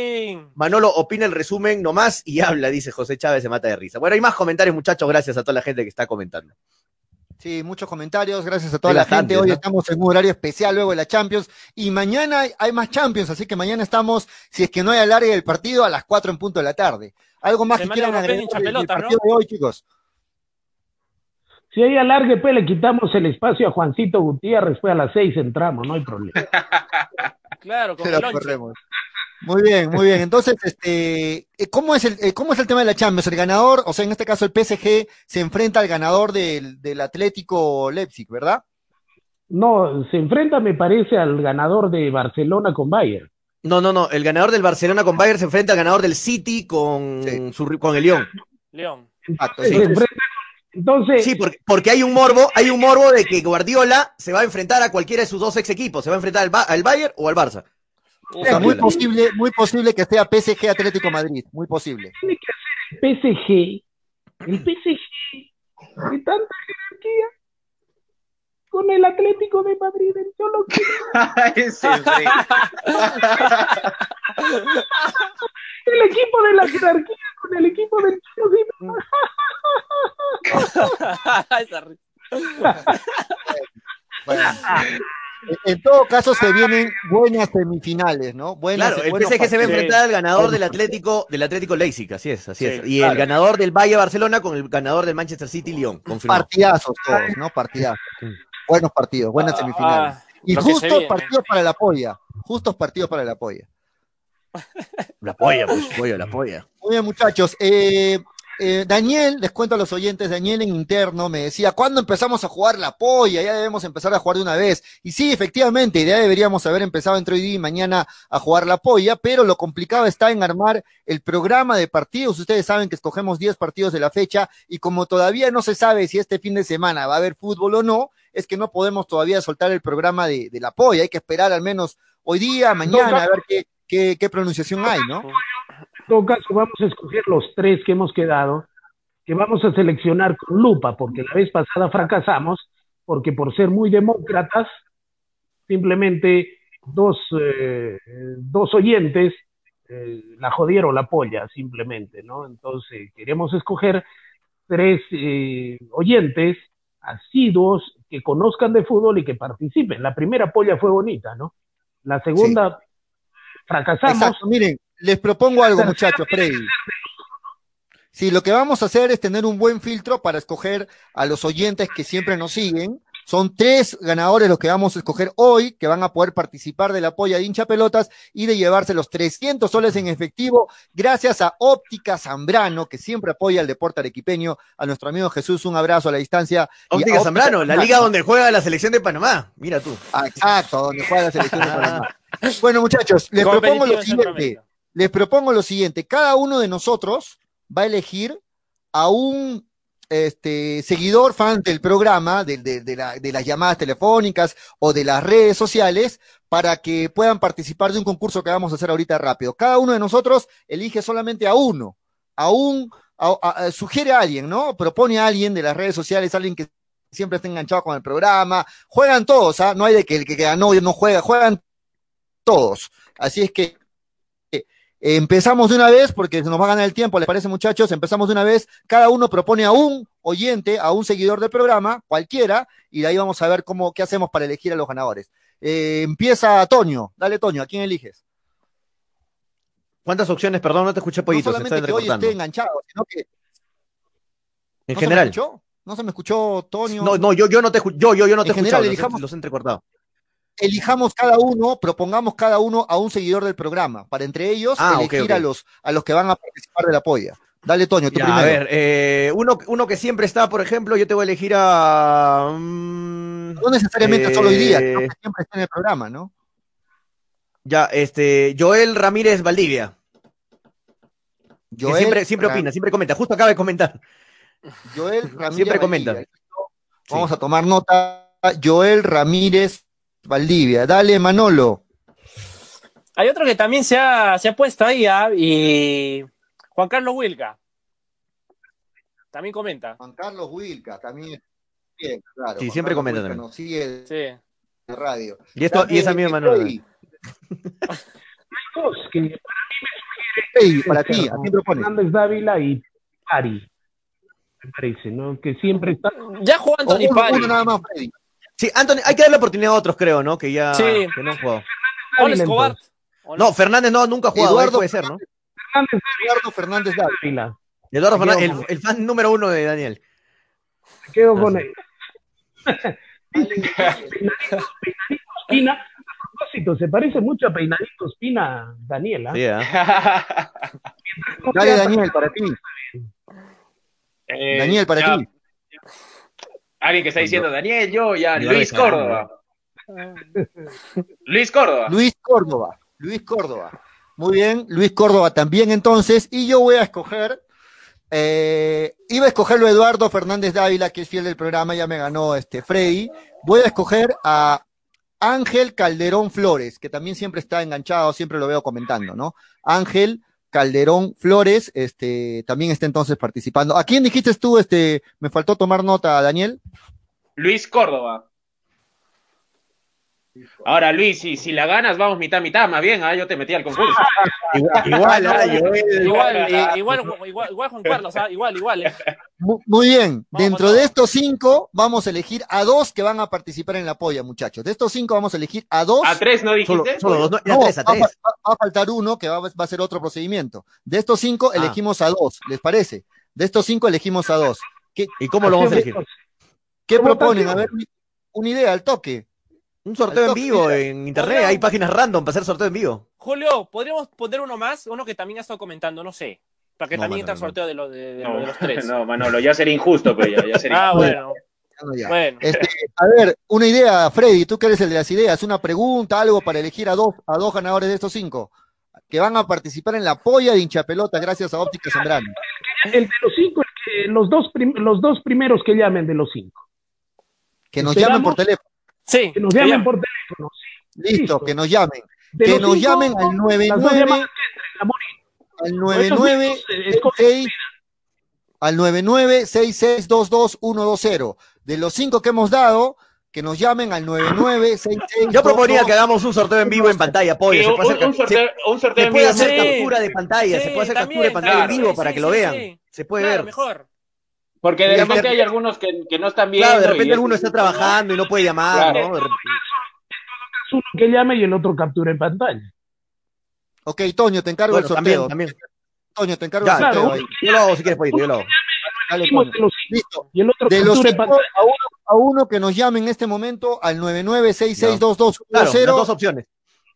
Manolo opina el resumen nomás y habla, dice José Chávez, se mata de risa. Bueno, hay más comentarios, muchachos, gracias a toda la gente que está comentando. Sí, muchos comentarios, gracias a toda la gente. Hoy estamos en un horario especial luego de la Champions y mañana hay más Champions, así que mañana estamos, si es que no hay alargue del partido, a las 4 en punto de la tarde. ¿Algo más que quieran agregar del partido de hoy, chicos? Si hay alargue, pues le quitamos el espacio a Juancito Gutiérrez, pues a las 6 entramos, no hay problema. claro, con el muy bien, muy bien. Entonces, este, eh, ¿cómo es el, eh, cómo es el tema de la Champions? El ganador, o sea, en este caso el PSG se enfrenta al ganador del, del Atlético Leipzig, ¿verdad? No, se enfrenta, me parece, al ganador de Barcelona con Bayern. No, no, no. El ganador del Barcelona con Bayern se enfrenta al ganador del City con, su, con el León. León. sí. Entonces, sí, porque, porque, hay un morbo, hay un morbo de que Guardiola se va a enfrentar a cualquiera de sus dos ex equipos, se va a enfrentar al, al Bayern o al Barça. O sea, muy posible, muy posible que sea PSG Atlético Madrid, muy posible. Tiene que ser el PSG, el PSG de tanta jerarquía. Con el Atlético de Madrid en solo el equipo de la jerarquía con el equipo del Cholo bueno. En todo caso, se vienen buenas semifinales, ¿no? Buenas, claro, el PSG se va a enfrentar al ganador del Atlético, del Atlético Leipzig, así es, así es. Y el ganador del Valle Barcelona con el ganador del Manchester City Lyon. Partidazos todos, ¿no? Partidazos. Buenos partidos, buenas ah, semifinales. y justos partidos para la polla. Justos partidos para la polla. La polla, pues, polla, la polla. Muy bien, muchachos. Eh, eh, Daniel, les cuento a los oyentes, Daniel en interno me decía, ¿cuándo empezamos a jugar la polla? Ya debemos empezar a jugar de una vez. Y sí, efectivamente, ya deberíamos haber empezado entre hoy día y mañana a jugar la polla, pero lo complicado está en armar el programa de partidos. Ustedes saben que escogemos 10 partidos de la fecha y como todavía no se sabe si este fin de semana va a haber fútbol o no, es que no podemos todavía soltar el programa de, la polla. Hay que esperar al menos hoy día, mañana, a ver qué, qué, qué pronunciación hay, ¿no? Todo caso, vamos a escoger los tres que hemos quedado, que vamos a seleccionar con lupa, porque la vez pasada fracasamos, porque por ser muy demócratas, simplemente dos, eh, dos oyentes eh, la jodieron la polla, simplemente, ¿no? Entonces, queremos escoger tres eh, oyentes asiduos que conozcan de fútbol y que participen. La primera polla fue bonita, ¿no? La segunda fracasamos. Exacto, miren, les propongo algo, muchachos, Freddy. Sí, lo que vamos a hacer es tener un buen filtro para escoger a los oyentes que siempre nos siguen. Son tres ganadores los que vamos a escoger hoy, que van a poder participar de la polla de hincha pelotas y de llevarse los 300 soles en efectivo, gracias a Óptica Zambrano, que siempre apoya el deporte arequipeño. A nuestro amigo Jesús, un abrazo a la distancia. Óptica Zambrano, la liga donde juega la selección de Panamá. Mira tú. Ah, exacto, donde juega la selección de Panamá. Bueno, muchachos, les propongo lo en siguiente. Les propongo lo siguiente. Cada uno de nosotros va a elegir a un este, seguidor fan del programa, de, de- de la- de las llamadas telefónicas o de las redes sociales, para que puedan participar de un concurso que vamos a hacer ahorita rápido. Cada uno de nosotros elige solamente a uno, a un, sugiere a alguien, ¿no? Propone a alguien de las redes sociales, alguien que siempre esté enganchado con el programa. Juegan todos, ¿ah? No hay de que el que ganó no juega, juegan todos. Así es que empezamos de una vez porque nos va a ganar el tiempo, ¿les parece muchachos? Empezamos de una vez, cada uno propone a un oyente, a un seguidor del programa, cualquiera, y de ahí vamos a ver cómo, qué hacemos para elegir a los ganadores. Eh, empieza Toño, dale Toño, ¿a quién eliges? ¿Cuántas opciones? Perdón, no te escuché, No Pollito, se solamente que hoy recortando. esté enganchado, sino que En ¿no general. se me escuchó? ¿No se me escuchó, Toño? No, no, yo, yo no te escu- yo, yo, yo no te En general, escuchado, los, elijamos- los he entrecortado. Elijamos cada uno, propongamos cada uno a un seguidor del programa, para entre ellos Ah, elegir. A, los, a los que van a participar de la polla. Dale, Toño, tú Ya, primero. a ver, eh, uno, uno que siempre está, por ejemplo, yo te voy a elegir a. mm, No necesariamente solo hoy día, eh, sino que siempre está en el programa, ¿no? Ya, este, Joel Ramírez Valdivia. que Joel siempre, opina, siempre comenta. Justo acaba de comentar. Joel Ramírez Siempre comenta. Valdivia. Vamos a tomar nota. Joel Ramírez Valdivia. Dale, Manolo. Hay otro que también se ha, se ha puesto ahí, ¿ah? y Juan Carlos Wilca. También comenta. Juan Carlos Wilca, también. Bien, claro. Sí, Juan siempre Carlos comenta Wilca también. Nos sigue de Sí. radio. Y, esto, y es amigo de Manuel. Freddy, Dos, que Freddy, para ti, ¿a quién propones? Fernández Dávila y Pari, me parece, ¿no? Que siempre está. Ya jugó Anthony Pari. uno nada más, Freddy. Sí, Anthony, hay que darle oportunidad a otros, creo, ¿no? Que ya Sí. que no han jugado. Escobar. entonces. ¿O No, Fernández no, nunca ha jugado. Eduardo puede ser, ¿no? Fernández Eduardo Fernández Dávila. Eduardo Fernández, el, el fan número uno de Daniel. Me quedo con él. Peinadito, Peinadito Espina. A propósito, se parece mucho a Peinadito Espina, Daniela. ¿ah? Dale, Daniel, para ti. Eh, Daniel, para ya. ti. Alguien que está diciendo, Daniel, yo, ya, Luis Córdoba. Luis Córdoba. Luis Córdoba. Luis Córdoba. Muy bien, Luis Córdoba también entonces. Y yo voy a escoger, eh, iba a escogerlo Eduardo Fernández Dávila, que es fiel del programa, ya me ganó este Freddy. Voy a escoger a Ángel Calderón Flores, que también siempre está enganchado, siempre lo veo comentando, ¿no? Ángel Calderón Flores, este, también está entonces participando. ¿A quién dijiste tú, este, me faltó tomar nota, Daniel? Luis Córdoba. Ahora, Luis, si, si la ganas, vamos mitad mitad, más bien, ah, yo te metí al concurso. Igual, igual, ah. Igual, eh, igual, igual, igual Juan Carlos, ¿ah? igual, igual. eh. Mu- Muy bien, Vamos dentro de estos cinco vamos a elegir a dos que van a participar en la polla, muchachos. De estos cinco vamos a elegir a dos. ¿A tres no dijiste? solo dos, no, No, tres, a va, tres. va- va a faltar uno que va, va a ser otro procedimiento. De estos cinco Ah. elegimos a dos, ¿les parece? De estos cinco elegimos a dos. ¿Qué, ¿Y cómo lo vamos a elegir? qué ¿Cómo proponen? A ver, una idea al toque. Un sorteo en vivo en internet, hay páginas random para hacer sorteo en vivo. Julio, ¿podríamos poner uno más? Uno que también ha estado comentando, no sé. Para que No, también mano, entre el sorteo de, lo- de, de- No, de los tres. no, Manolo, ya sería injusto, pues ya, ya sería Ah, bueno. Bueno, ya. Bueno. Este, a ver, una idea, Freddy, tú que eres el de las ideas, una pregunta, algo para elegir a dos, a dos ganadores de estos cinco, que van a participar en la polla de hinchapelota gracias a Óptica Zambrano. El de los cinco, el que- los, dos prim- los dos primeros que llamen de los cinco. Que nos Esperamos. llamen por teléfono. Sí. Que nos llamen por teléfono. sí. Listo, Listo. que nos llamen. De Que nos cinco, llamen al las dos 99 llamadas que entren, amor, al Estos 99 mismos, eh, escoge 66 al 9966222120. De los cinco que hemos dado, que nos llamen al 9966 Yo proponía que hagamos un sorteo en vivo en pantalla, pollo. Se un, puede hacer, un sorteo, un sorteo se en puede vivo. hacer Sí. captura de pantalla, Sí, se puede hacer también, captura de pantalla claro, en vivo sí, para sí, que lo sí, vean. sí. Se puede Claro, ver. mejor. Porque de repente hay algunos que, que no están viendo. Claro, de repente es- alguno está trabajando y no puede llamar, Claro. ¿no? De repente- uno que llame y el otro captura en pantalla. Ok, Toño, te encargo Bueno, el sorteo. también, también. Toño, te encargo Ya, el sorteo. claro. Yo lo hago si quieres, Pollito, yo lo hago. Dale, Listo. Y el otro De los cinco, pantalla. a uno, a uno que nos llame en este momento al 99662210. Claro, las dos opciones.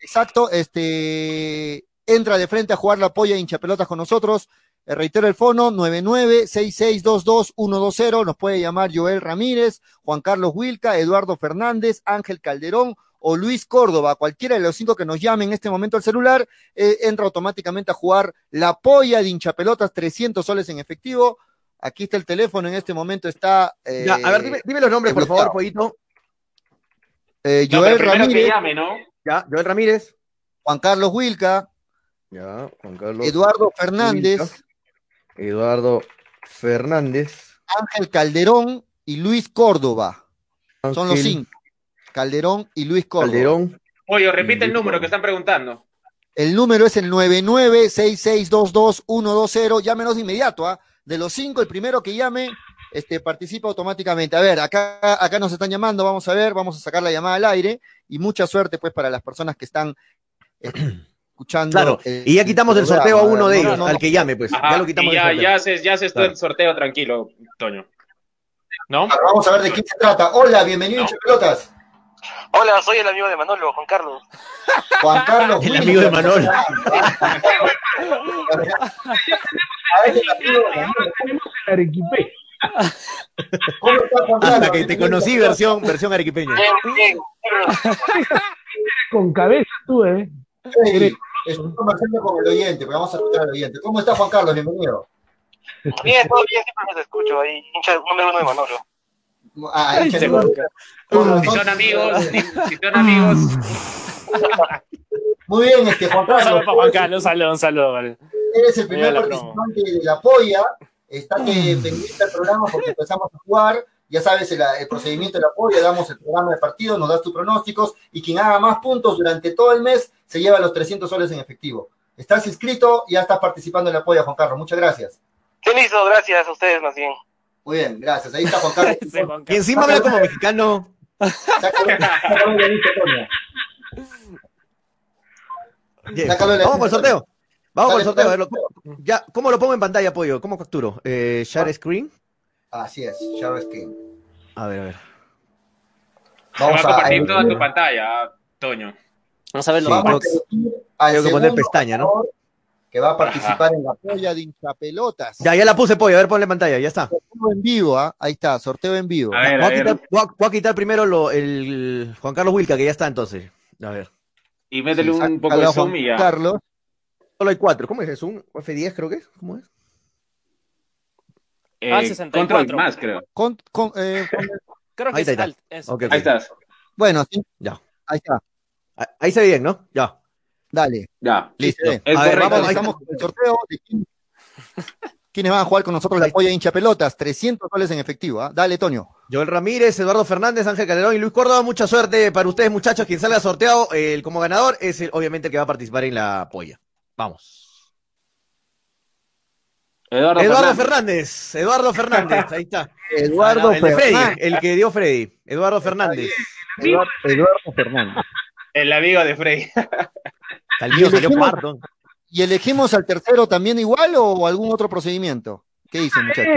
Exacto, este entra de frente a jugar la polla hincha pelotas con nosotros. Reitero el fono 9966222120. Nos puede llamar Joel Ramírez, Juan Carlos Wilca, Eduardo Fernández, Ángel Calderón o Luis Córdoba. Cualquiera de los cinco que nos llame en este momento al celular, eh, entra automáticamente a jugar la polla de hincha pelotas, 300 soles en efectivo. Aquí está el teléfono, en este momento está eh, Ya, a ver, dime, dime los nombres, por favor, Pollito. eh, No, Joel que Ramírez, llame, ¿no? Ya, Joel Ramírez. Juan Carlos Wilca, Ya, Juan Carlos. Eduardo Fernández. Wilca, Eduardo Fernández. Ángel Calderón y Luis Córdoba. Son los cinco. Calderón y Luis Córdoba. Calderón. Oye, repite el número que están preguntando. El número es el 9966222120. Llámenos de inmediato, ¿ah? De los cinco, el primero que llame, este, participa automáticamente. A ver, acá, acá nos están llamando, vamos a ver, vamos a sacar la llamada al aire. Y mucha suerte, pues, para las personas que están eh, escuchando. Claro, el y ya quitamos el sorteo a uno de ellos, no, al que llame, pues. Ajá, ya lo quitamos ya, sorteo. ya haces, ya haces todo Claro. el sorteo tranquilo, Toño. ¿No? Vamos a ver de quién se trata. Hola, bienvenido, No. pelotas. Hola, soy el amigo de Manolo, Juan Carlos. Juan Carlos. El amigo de Manolo. A ver, el amigo de Manolo. Tenemos el Arequipe. ¿Cómo está, Juan Hasta Carlos? que te conocí versión, versión arequipeña. Con cabeza tú, ¿eh? Hey, estoy conversando con el oyente, pero vamos a escuchar al oyente. ¿Cómo está Juan Carlos? Bienvenido. Bien, todo bien, siempre los escucho ahí. Hincha número uno de Manolo. Ah, hincha Se de- Si son amigos, si, son amigos, Muy bien, este Juan Un saludo Carlos. para Juan Carlos, un saludo, un saludo. vale. Eres el primer participante de la polla. Está que pendiente el programa porque empezamos a jugar. Ya sabes el, el procedimiento de la polla, damos el programa de partido, nos das tus pronósticos y quien haga más puntos durante todo el mes se lleva los 300 soles en efectivo. Estás inscrito y ya estás participando en la polla, Juan Carlos. Muchas gracias. Sí, listo, gracias a ustedes más bien. Muy bien, gracias. Ahí está Juan Carlos. Juan Y encima habla como mexicano. Sácalo, Vamos por el sorteo. Vamos por el sorteo. a dale. ver, lo- ya, ¿Cómo lo pongo en pantalla, pollo? ¿Cómo capturo? Eh, share screen. Así es, Charles King. A ver, a ver. Vamos a a, compartir toda tu pantalla, ah, Toño. Vamos a ver los vamos a tengo que poner segundo pestaña, ¿no? Que va a participar en la polla de hinchapelotas. Ya, ya la puse, pollo. A ver, ponle pantalla. Ya está. Sorteo en vivo, ¿ah? Ahí está, sorteo en vivo. A ver, Voy a quitar, voy a- voy a quitar primero lo, el Juan Carlos Wilca, que ya está entonces. A ver. Y métele Sí, un poco de Juan zoom y ya. Carlos. Solo hay cuatro. ¿Cómo es eso? ¿Un F10 creo que es? ¿Cómo es? Eh, Ah, 64. control más, creo. Con- con- eh, Creo que Ahí es está, ahí alt. Ahí estás. bueno, sí, Ya. ahí está. Ah, Ahí se ve bien, ¿no? Ya. Dale, Ya. listo. Es A ver, correcto. vamos, ahí Estamos con el sorteo de quién- quiénes van a jugar con nosotros la polla de hinchapelotas. 300 soles en efectivo, ¿ah? Dale, Toño. Joel Ramírez, Eduardo Fernández, Ángel Calderón y Luis Córdoba. Mucha suerte para ustedes, muchachos. Quien salga sorteado el, como ganador es el, obviamente el que va a participar en la polla. Vamos. Eduardo, Eduardo Fernández. Fernández. Eduardo Fernández. Ahí está. Eduardo Ah, no, el de Freddy, Fernández. el que dio Freddy. Eduardo Fernández. Eduardo, Eduardo Fernández. El amigo de Frey. El mío salió cuarto. ¿Y elegimos al tercero también igual o algún otro procedimiento? ¿Qué dicen, muchachos?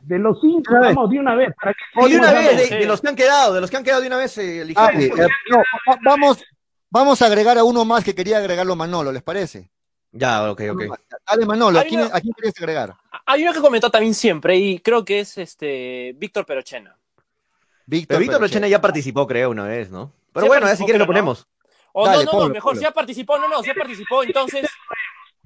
De los cinco, Una vamos de una vez. ¿para qué O de una vez, de, sí. de los que han quedado, de los que han quedado de una vez eh, Ah, eh, eh, no, vamos, vamos a agregar a uno más que quería agregarlo Manolo, ¿les parece? Ya, ok, ok. Dale, Manolo, ¿a quién, una- ¿a quién querías agregar? Hay uno que comentó también siempre y creo que es este Víctor Perochena. Víctor, Pero Víctor Perochena. Ya participó, creo, una vez, ¿no? Pero Sí bueno, si quieren lo ponemos. O Dale, no, no, no, mejor ponlo. si ya participó, no, no, si ya participó, entonces.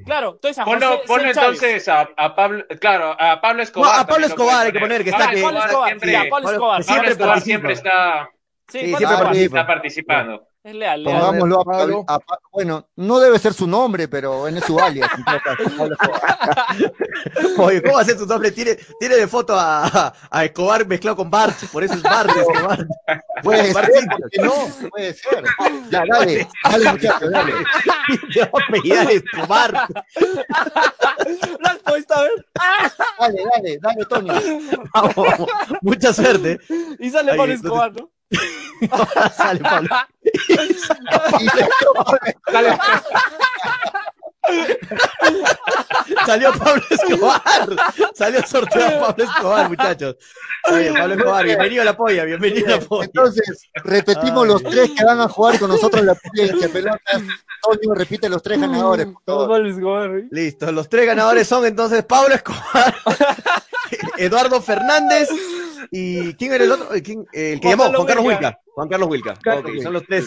Claro, entonces a Ponlo, ponlo entonces a, a Pablo, claro, a Pablo Escobar. No, a Pablo Escobar hay que poner, que está Ah, que- Pablo Escobar, siempre, Pablo Escobar. siempre Pablo Escobar participa. siempre está, Sí, siempre participa. está participando. Es leal, leal. Pongámoslo a Pablo. A Pa- bueno, no debe ser su nombre, pero es su alias. Oye, ¿cómo va a ser su nombre? Tiene, tiene de foto a, a Escobar mezclado con Bart, por eso es Bart Escobar. Puede ser. ¿por qué no? Puede ser. Ya, dale, dale, muchachos, dale. Va a Escobar. ¿Lo has puesto a ver? Dale, dale, dale, Toño. Vamos, vamos. Mucha suerte. Y sale Ahí, entonces- Escobar, ¿no? Sale Pablo. Salió Pablo Escobar. Salió sorteado Pablo Escobar, muchachos. Oye, Pablo Escobar, bienvenido a la polla, bienvenido a la polla. Entonces, repetimos Ay. los tres que van a jugar con nosotros en la polla de pelotas. Toño, repite los tres ganadores, por favor. Listo, los tres ganadores son entonces Pablo Escobar, Eduardo Fernández y ¿quién era el otro? ¿Quién? El que Juan llamó, Carlos Juan Carlos Wilca. Juan Carlos Wilca. Carlos Ok, Wilca. son los tres.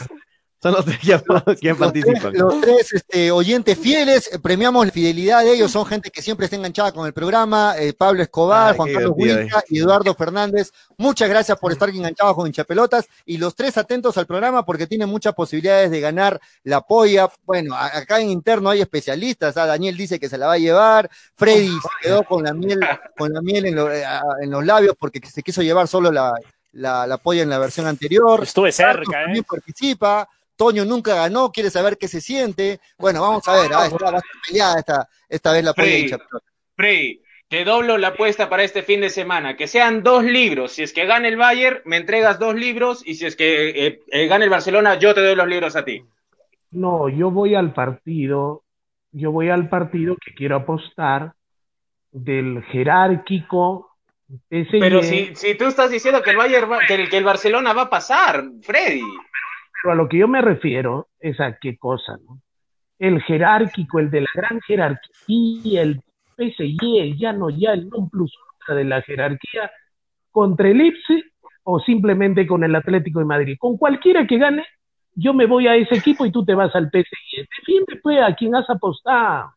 Son los tres llamados quien Los tres, participan. los tres, este, oyentes fieles, eh, premiamos la fidelidad de ellos, son gente que siempre está enganchada con el programa, eh, Pablo Escobar, Ay, Juan Carlos Huica y Eduardo Fernández, muchas gracias por estar enganchados con hinchapelotas y los tres atentos al programa porque tienen muchas posibilidades de ganar la polla, bueno, acá en interno hay especialistas, ah, Daniel dice que se la va a llevar, Freddy se quedó con la miel, con la miel en, lo- eh, ah, en los labios porque se quiso llevar solo la, la, la polla en la versión anterior, Estuve Carlos cerca, ¿eh? también participa. Toño nunca ganó, quiere saber qué se siente. Bueno, vamos a ver, ah, está, va a estar peleada esta, esta vez la hinchapelota. Freddy, te doblo la apuesta para este fin de semana. Que sean dos libros. Si es que gana el Bayern, me entregas dos libros. Y si es que eh, eh, gana el Barcelona, yo te doy los libros a ti. No, yo voy al partido, yo voy al partido que quiero apostar del jerárquico PSG. Pero si, si tú estás diciendo que el Bayern va- que el, que el Barcelona va a pasar, Freddy. Pero a lo que yo me refiero es a qué cosa, ¿no? El jerárquico, el de la gran jerarquía, el PSG, el ya no ya, el non plus ultra de la jerarquía, contra el Ipsi o simplemente con el Atlético de Madrid. Con cualquiera que gane, yo me voy a ese equipo y tú te vas al PSG. Defiende pues a quien has apostado.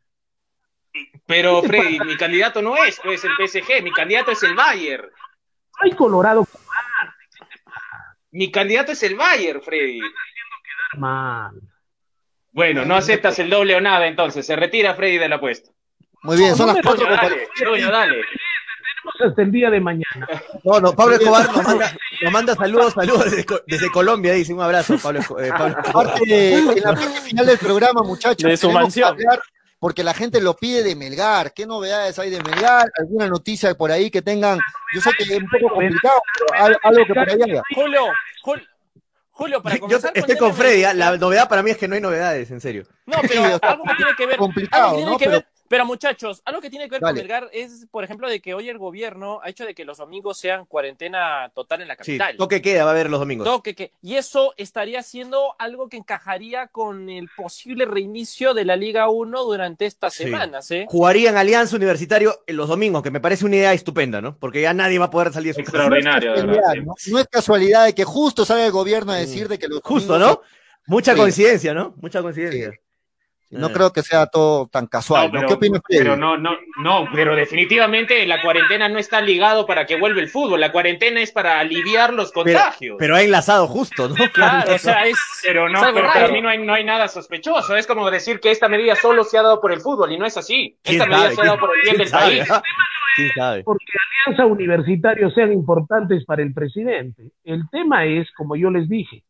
Pero Freddy, mi candidato no es pues el PSG, mi candidato es el Bayern. Ay, Colorado, Mi candidato es el Bayern, Freddy. man. Bueno, no aceptas el doble o nada, entonces se retira Freddy de la apuesta. Muy bien, son no las cuatro dale, Toño, dale. Tenemos hasta el día de mañana. No, no, Pablo Escobar nos manda, nos manda saludos, saludos desde, Co- desde Colombia, dice un abrazo, Pablo, eh, Pablo Escobar. Aparte, en la parte final del programa, muchachos, De su mansión. que hablar porque la gente lo pide de Melgar. ¿Qué novedades hay de Melgar? ¿Alguna noticia por ahí que tengan? Yo sé que es un poco complicado, pero al- algo que por ahí haya. Julio, Jul- Julio, para comenzar con estoy con tema Freddy, ¿ah? la novedad para mí es que no hay novedades, en serio. No, pero algo que tiene que ver. complicado, algo que tiene ¿no? que Pero- ver- pero muchachos, algo que tiene que ver Dale. con Melgar es, por ejemplo, de que hoy el gobierno ha hecho de que los domingos sean cuarentena total en la Sí, capital. toque queda, va a haber los domingos. Toque que- y eso estaría siendo algo que encajaría con el posible reinicio de la Liga 1 durante estas Sí. semanas, ¿eh? Jugarían Alianza Universitario en los domingos, que me parece una idea estupenda, ¿no? Porque ya nadie va a poder salir de su casa. Extraordinario, de verdad. Casualidad, ¿no? No es casualidad de que justo salga el gobierno a decir de que los Justo, domingos- ¿no? Mucha Sí. coincidencia, ¿no? Mucha coincidencia. No creo que sea todo tan casual. No, ¿no? pero, ¿Qué opinas, pero no, no, no, pero definitivamente la cuarentena no está ligado para que vuelva el fútbol. La cuarentena es para aliviar los Pero, contagios. pero ha enlazado justo, ¿no? Claro, o sea, es, Pero no, pero para mí no hay, no hay nada sospechoso. Es como decir que esta medida solo se ha dado por el fútbol y no es así. ¿Quién Esta medida sabe? se ha dado por el bien ¿Quién del sabe, país. ah? ¿Quién sabe? porque alianza universitarios sean importantes para el presidente. El tema es, como yo les dije,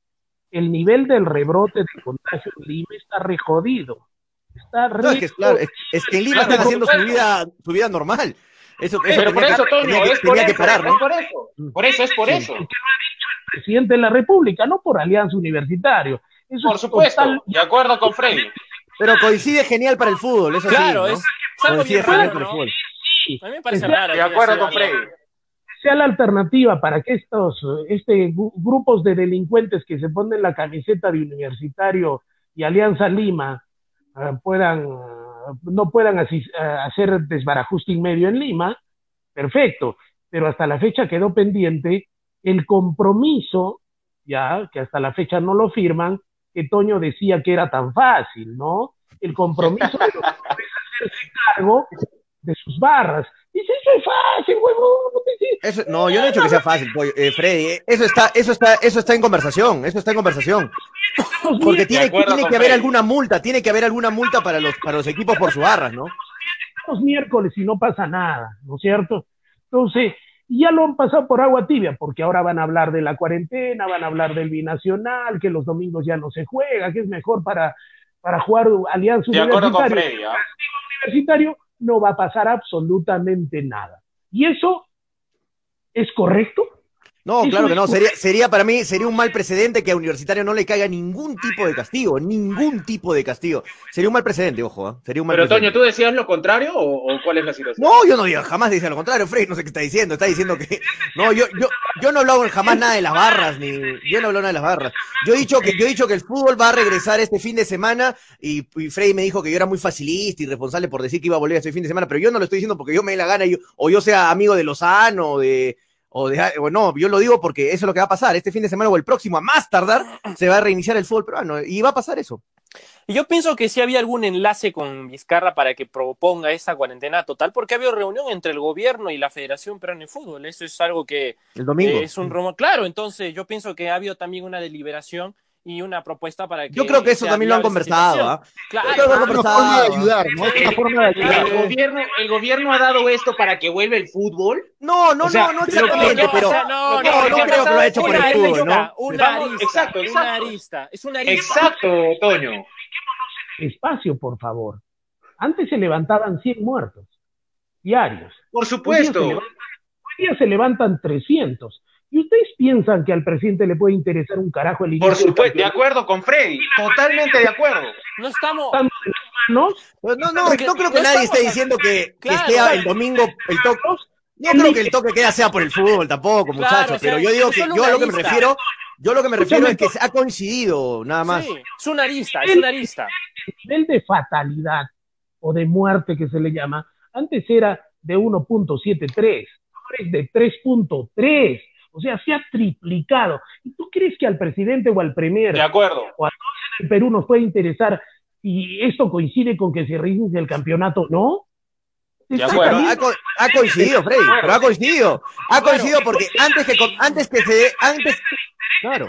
el nivel del rebrote de contagio en Lima está re jodido. Está re No, es que, claro, es, es que en Lima Claro, están haciendo su vida, su vida normal. Eso, eso Pero por eso, que- Toño, tenía que, es por tenía que eso, parar, es ¿no? por eso. Por eso, es por Sí. eso. el presidente de la República, no por alianza universitario. Eso Por es supuesto, total- de acuerdo con Freddy. Pero coincide genial para el fútbol, eso Claro, sí, ¿no? es, es algo Coincide bien genial raro, para el ¿no? fútbol. A mí me parece raro. De acuerdo con Freddy. Sea la alternativa para que estos este, grupos de delincuentes que se ponen la camiseta de Universitario y Alianza Lima ah, puedan no puedan ah, hacer desbarajuste inmedio en Lima, perfecto, pero hasta la fecha quedó pendiente el compromiso, ya que hasta la fecha no lo firman, que Toño decía que era tan fácil, ¿no? El compromiso de los clubes hacerse cargo de sus barras. Dice, eso es fácil, huevón. Eso- no, yo no he dicho que sea fácil, pollo. Eh, Freddy, eh, eso está, eso está, eso está en conversación, eso está en conversación. Porque tiene, que haber alguna multa, tiene que haber alguna multa para los, para los equipos por sus barras, ¿no? los miércoles y no pasa nada, ¿no es cierto? Entonces, ya lo han pasado por agua tibia, porque ahora van a hablar de la cuarentena, van a hablar del binacional, que los domingos ya no se juega, que es mejor para, para jugar Alianza De acuerdo con Universitario. Freddy. ¿ah? Universitario, no va a pasar absolutamente nada. ¿Y eso es correcto? No, claro que no. Sería, sería para mí, sería un mal precedente que a Universitario no le caiga ningún tipo de castigo. Ningún tipo de castigo. Sería un mal precedente, ojo, ¿ah? Sería un mal Pero precedente. Toño, ¿tú decías lo contrario o, o cuál es la situación? No, yo no digo, jamás decía lo contrario, Frey, no sé qué está diciendo, está diciendo que, no, yo, yo, yo no hablo jamás nada de las barras, ni, yo no hablo nada de las barras. Yo he dicho que, yo he dicho que el fútbol va a regresar este fin de semana, y, y Frey me dijo que yo era muy facilista y responsable por decir que iba a volver este fin de semana, pero yo no lo estoy diciendo porque yo me dé la gana, y yo- o yo sea amigo de Lozano, o de, o de, o no, yo lo digo porque eso es lo que va a pasar, este fin de semana o el próximo, a más tardar, se va a reiniciar el fútbol peruano, y va a pasar eso. Y yo pienso que sí había algún enlace con Vizcarra para que proponga esa cuarentena total, porque había reunión entre el gobierno y la Federación Peruana de Fútbol. Eso es algo que El domingo. eh, es un rumor. Claro, entonces yo pienso que ha habido también una deliberación y una propuesta para que. Yo creo que eso también lo han conversado. ¿ah? Claro, Es una forma de ayudar, ¿no? Es una forma de ¿El ayudar. gobierno, ¿El gobierno ha dado esto para que vuelva el fútbol? No, no, O sea, no, no exactamente, ¿qué pero, no, no, no, no ¿qué creo que lo ha hecho por el una fútbol, arista, ¿no? una arista, exacto, una exacto. arista, es una arista. Exacto, Toño. Espacio, por favor. Antes se levantaban 100 muertos diarios. Por Hoy día, se supuesto. levantan, hoy día se levantan 300. ¿Y ustedes piensan que al presidente le puede interesar un carajo el inicio Por supuesto, de acuerdo con Freddy. Totalmente de acuerdo. No estamos. Estando en las manos, Pues no, no, Porque no creo no que nadie estamos- esté diciendo que, que Claro, esté claro. el domingo el toque. No creo que el toque queda sea por el fútbol tampoco, Claro, muchachos. o sea, pero yo digo que yo a lo que me refiero, yo lo que me refiero es que se ha coincidido, nada más. Sí, es una arista, es una arista. el nivel de fatalidad o de muerte que se le llama, antes era de 1.73, ahora es de 3.3. O sea, se ha triplicado. ¿Y tú crees que al presidente o al premier De acuerdo. del Perú nos puede interesar si esto coincide con que se reinicie el campeonato? ¿No. De Está acuerdo. Pero caliente. ha, co- ha coincidido, Freddy, pero ha coincidido. Ha coincidido porque antes que, antes que se, antes, claro.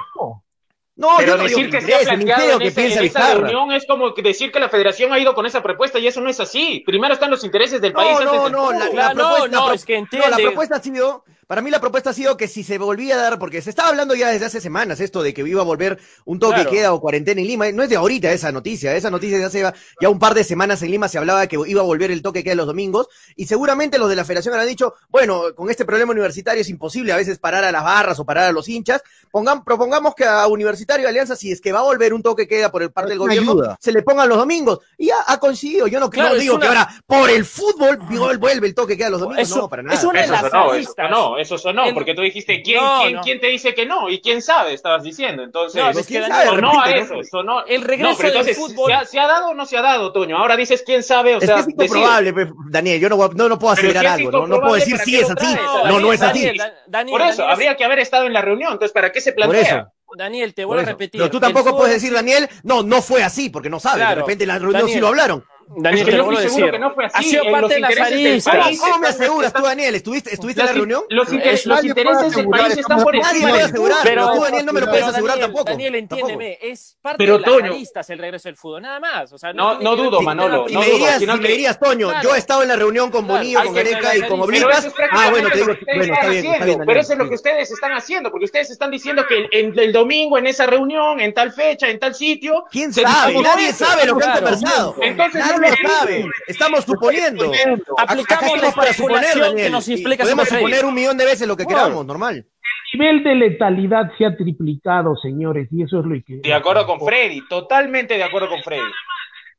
No, Pero yo no decir que que se ha planteado creo en piense en esa reunión es como decir que la federación ha ido con esa propuesta y eso no es así. Primero están los intereses del país. No, antes no, del no, la, no, propuesta, no, pro- es que no, la propuesta ha sido, para mí la propuesta ha sido que si se volvía a dar, porque se estaba hablando ya desde hace semanas esto de que iba a volver un toque Claro. queda o cuarentena en Lima, no es de ahorita esa noticia, esa noticia de hace ya un par de semanas en Lima se hablaba de que iba a volver el toque queda los domingos, y seguramente los de la federación han dicho, bueno, con este problema universitario es imposible a veces parar a las barras o parar a los hinchas, pongan, propongamos que a Universitario y Alianza, si es que va a volver un toque queda por el parte del gobierno, ayuda. se le pongan los domingos, y ya ha coincidido, yo no, Claro, no digo una- que ahora por el fútbol vuelve el toque queda los domingos, Eso- no, para nada. es una de Eso las sonó, eso sonó, eso sonó, El- porque tú dijiste, ¿quién, No, quién, no. quién te dice que no? ¿Y quién sabe? Estabas diciendo. Entonces, No, es que quién sabe, sonó a eso, sonó. El regreso no, pero del fútbol- ¿se ha, se ha dado o no se ha dado, Toño? Ahora dices, ¿quién sabe? O Es sea, que es decir- incomprobable, pe, Daniel. Yo no, no, no puedo aseverar es algo. No, no puedo decir ¿para si es así. traes? No, no es así. Daniel, Da- Daniel, Por eso, Daniel, habría que haber estado en la reunión. Entonces, ¿para qué se Por plantea? eso. Daniel, te vuelvo a repetir. Pero tú tampoco puedes es- decir, Daniel, no, no fue así, porque no sabes. De repente en la reunión sí lo hablaron. Daniel, Es que te yo lo estoy seguro decir. que no fue así. Ha sido En parte los de las aristas. ¿Cómo me aseguras tú, Daniel? ¿Estuviste, estuviste en la reunión? los, inter- Es- los nadie puede intereses del asegurar, país están por Nadie encima puede del asegurar, Pero- tú, Daniel, no me lo puedes asegurar Daniel, tampoco. Daniel, entiéndeme, es parte Pero, de las aristas el regreso del fútbol, nada más. O sea, No- no dudo, Manolo, Si no me dudo, dirías, si me dirías, Toño, Claro. yo he estado en la reunión con Claro, Bonillo, con Gareca y con Oblitas. eso es Ah, bueno, te lo digo, que ustedes bueno, está están bien, está haciendo. bien, pero eso es lo que ustedes están haciendo, porque ustedes están diciendo que el, domingo en esa reunión, en tal fecha, en tal sitio. ¿Quién sabe? Nadie sabe lo que han conversado. Entonces, no lo sabe. Estamos suponiendo. Aplicamos la especulación que nos explica Podemos suponer un millón de veces lo que queramos, normal. El nivel de letalidad se ha triplicado, señores, y eso es lo que... De acuerdo con Freddy, totalmente de acuerdo con Freddy.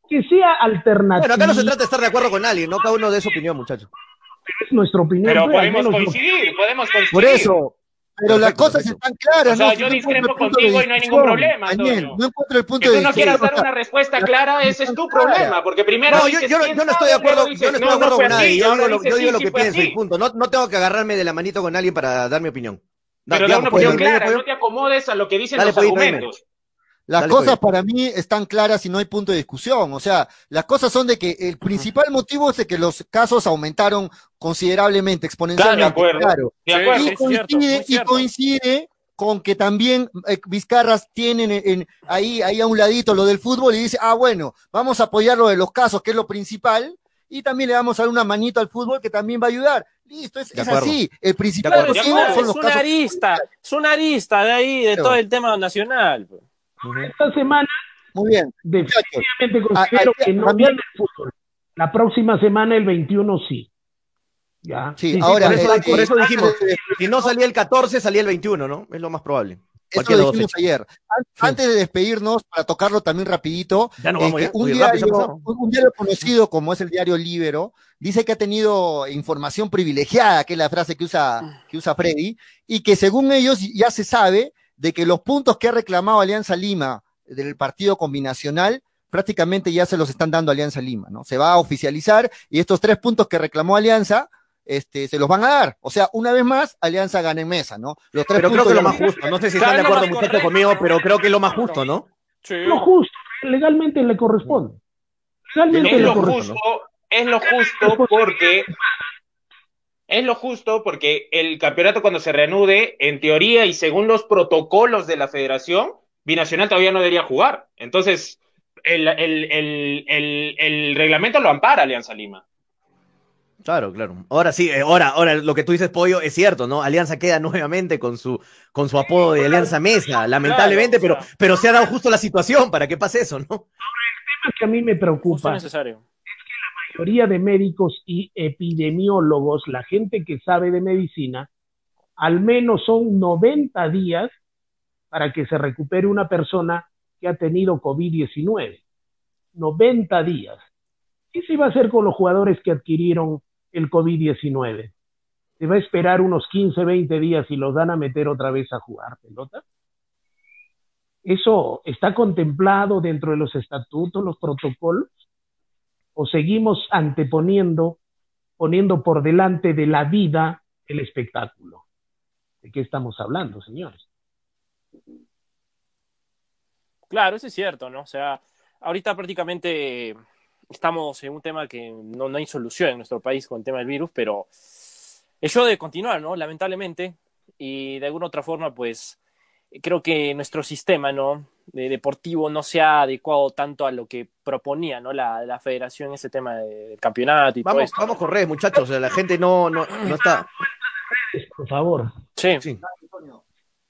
Que sea alternativo. Bueno, acá no se trata de estar de acuerdo con alguien, no cada uno de su opinión, muchachos. es nuestra opinión. Pero pues, podemos coincidir, podemos coincidir. Por eso. Pero las cosas perfecto. están claras. O sea, ¿no? yo discrepo contigo y no hay ningún problema, Daniel, no encuentro el punto Que de tú no quieras dar una respuesta clara, ese es tu problema, porque primero No, yo, dices yo no- quién yo no estoy de acuerdo, yo no estoy de acuerdo con nadie, yo digo lo, dices, yo digo sí, lo sí que pienso y punto. No, no tengo que agarrarme de la manito con alguien para dar mi opinión. Da- Pero da una pues, opinión clara, pues. no te acomodes a lo que dicen los dime. argumentos. Las Dale, cosas pues. para mí están claras y no hay punto de discusión. O sea, las cosas son de que el principal motivo es de que los casos aumentaron considerablemente, exponencialmente. Claro, de acuerdo. claro. Acuerdo. Y es cierto, coincide, y coincide con que también eh, Vizcarras tienen en, en- ahí, ahí a un ladito lo del fútbol y dice, ah, bueno, vamos a apoyar lo de los casos, que es lo principal, y también le vamos a dar una manito al fútbol que también va a ayudar. Listo, es, es así. El principal acuerdo. De motivo acuerdo. son Es los una casos. arista, es una arista de ahí, de todo el tema nacional. Esta semana Muy bien. definitivamente Ah, considero ah, que no también- viene el fútbol. La próxima semana, el 21, sí. Ya. Sí, Sí, sí, ahora, Por pero- eso, eh, por eso eh, dijimos, antes de- si no salía el 14, salía el 21, ¿no? Es lo más probable. Eso lo dijimos ayer. An- Antes de despedirnos, para tocarlo también rapidito, Ya no eh, ya. un, diario, un un diario conocido como es el diario Libero, dice que ha tenido información privilegiada, que es la frase que usa, que usa Freddy, y que según ellos ya se sabe de que los puntos que ha reclamado Alianza Lima del partido combinacional prácticamente ya se los están dando Alianza Lima, ¿no? Se va a oficializar y estos tres puntos que reclamó Alianza, este, se los van a dar. O sea, una vez más, Alianza gana en mesa, ¿no? Los tres Pero creo que lo ya más justo. No sé si están de lo acuerdo, muchachos, conmigo, pero creo que es lo más justo, ¿no? Sí. lo justo, legalmente le corresponde. Legalmente Es le lo corresponde. justo, es lo justo porque es lo justo porque el campeonato cuando se reanude, en teoría y según los protocolos de la federación, Binacional todavía no debería jugar. Entonces, el, el, el, el, el reglamento lo ampara Alianza Lima. Claro, claro. Ahora sí, eh, ahora, ahora lo que tú dices, Pollo, es cierto, ¿no? Alianza queda nuevamente con su, con su apodo de Alianza Mesa, lamentablemente, Claro, o pero, sea. pero se ha dado justo la situación para que pase eso, ¿no? tema que a mí me Justo preocupa, la necesario. Mayoría de médicos y epidemiólogos, la gente que sabe de medicina, al menos son 90 días para que se recupere una persona que ha tenido COVID-19. 90 días. ¿Qué se va a hacer con los jugadores que adquirieron el COVID-19? ¿Se va a esperar unos 15, 20 días y los van a meter otra vez a jugar pelota? ¿Eso está contemplado dentro de los estatutos, los protocolos? ¿O seguimos anteponiendo, poniendo por delante de la vida el espectáculo? ¿De qué estamos hablando, señores? Claro, eso es cierto, ¿no? O sea, ahorita prácticamente estamos en un tema que no, no hay solución en nuestro país con el tema del virus, pero eso debe continuar, ¿no? Lamentablemente, y de alguna otra forma, pues creo que nuestro sistema, ¿no? De deportivo no se ha adecuado tanto a lo que proponía, ¿no? La, la federación, ese tema de- del campeonato y todo Vamos, esto. vamos con redes, muchachos. O sea, la gente no, no, no está. Por favor. Sí, Sí.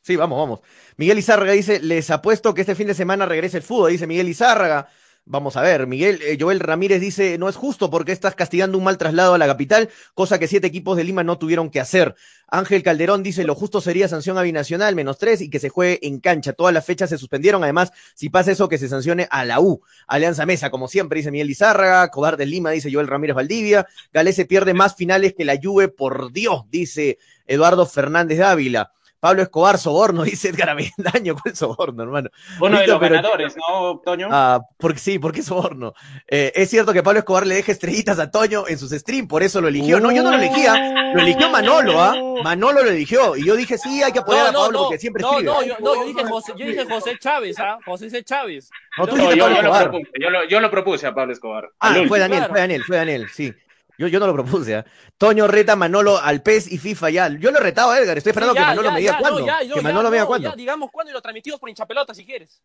Sí, vamos, vamos. Miguel Izárraga dice, les apuesto que este fin de semana regrese el fútbol, dice Miguel Izárraga. Vamos a ver, Miguel, eh, Joel Ramírez dice, no es justo porque estás castigando un mal traslado a la capital, cosa que siete equipos de Lima no tuvieron que hacer. Ángel Calderón dice, lo justo sería sanción a binacional, menos tres, y que se juegue en cancha. Todas las fechas se suspendieron, además, si pasa eso, que se sancione a la U. Alianza Mesa, como siempre, dice Miguel Izárraga. Cobarde Lima, dice Joel Ramírez Valdivia. Galese pierde más finales que la Juve, por Dios, dice Eduardo Fernández Dávila. Pablo Escobar, soborno, dice Edgar Avendaño. ¿Cuál soborno, hermano? Uno de los pero- ganadores, ¿no, Toño? Ah, porque sí, porque es soborno. Eh, es cierto que Pablo Escobar le deja estrellitas a Toño en sus streams, por eso lo eligió. No, yo no lo elegía, lo eligió Manolo, ¿ah? Manolo lo eligió. Y yo dije, sí, hay que apoyar No, a Pablo no, porque siempre no, escribe. no, yo, no, yo dije José, yo dije José Chávez, ¿ah? José C. Chávez. No, tú No, dijiste yo, Pablo yo lo propuse, yo, lo, yo lo propuse a Pablo Escobar. Ah, fue. Daniel, claro. fue Daniel, fue Daniel, sí. Yo, yo no lo propuse, ¿ah? Toño reta Manolo al PES y FIFA ya. Yo lo retaba, Edgar, estoy esperando Sí, que Manolo ya, me diga ya, cuándo. no, que ya, Manolo me diga no, cuándo. ya, digamos cuándo y lo transmitimos por hinchapelota si quieres.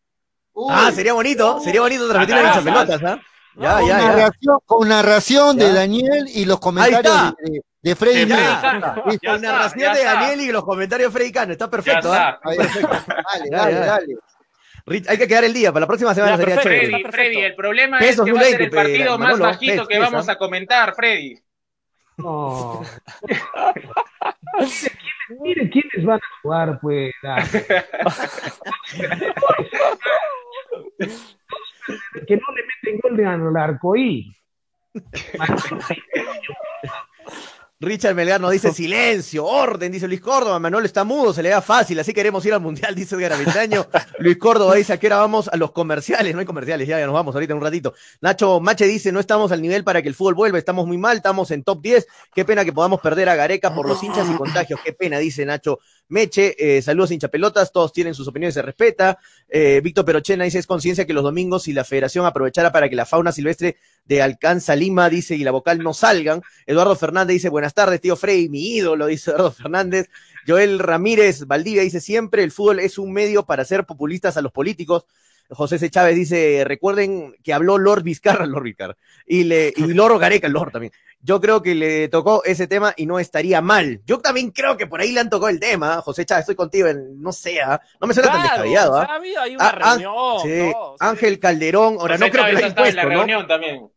Ah, sería bonito, sería bonito transmitir en Ah, hincha pelotas, ¿ah? Ya, con, ya, narración, con narración de. Daniel y los comentarios de, de, de Freddy. Cano. Con narración de está. Daniel y los comentarios de Freddy Cano, está perfecto, ¿ah? está. Ahí, Dale, dale, dale. Rich, hay que quedar el día, para la próxima semana Ya, sería perfecto. chévere. Freddy. Freddy, el problema es que va a ser el 2020, partido más Manolo, bajito PES, que vamos ¿ah? a comentar, Freddy. No. Mire quiénes van a jugar, pues. que no le meten gol de al arcoí. Richard Melgar nos dice silencio, orden, dice Luis Córdoba. Manuel está mudo, se le da fácil, así queremos ir al mundial, dice Edgar Avendaño. Luis Córdoba dice: ¿a qué hora vamos a los comerciales? No hay comerciales, ya, ya nos vamos ahorita en un ratito. Nacho Mache dice: No estamos al nivel para que el fútbol vuelva, estamos muy mal, estamos en top 10. Qué pena que podamos perder a Gareca por los hinchas y contagios. Qué pena, dice Nacho Meche. Eh, saludos, hinchapelotas, todos tienen sus opiniones, se respeta. Eh, Víctor Perochena dice: Es conciencia que los domingos, si la federación aprovechara para que la fauna silvestre de Alcanza Lima, dice, y la vocal no salgan. Eduardo Fernández dice, buenas tardes, tío Frey, mi ídolo, dice Eduardo Fernández. Joel Ramírez Valdivia dice, siempre el fútbol es un medio para hacer populistas a los políticos. José C. Chávez dice, recuerden que habló Lord Vizcarra, Lord Vizcarra, y, le, y Loro Gareca, el Lord también. Yo creo que le tocó ese tema y no estaría mal. Yo también creo que por ahí le han tocado el tema. ¿ah? José Chávez, estoy contigo, en- no sé, ¿ah? no me suena tan descabellado. o ¿ah? sea, ha habido ahí una Ah, ah, reunión. sí. sea, Ángel Calderón, ahora José no creo que Chávez lo haya estaba en impuesto, la ¿no? reunión también.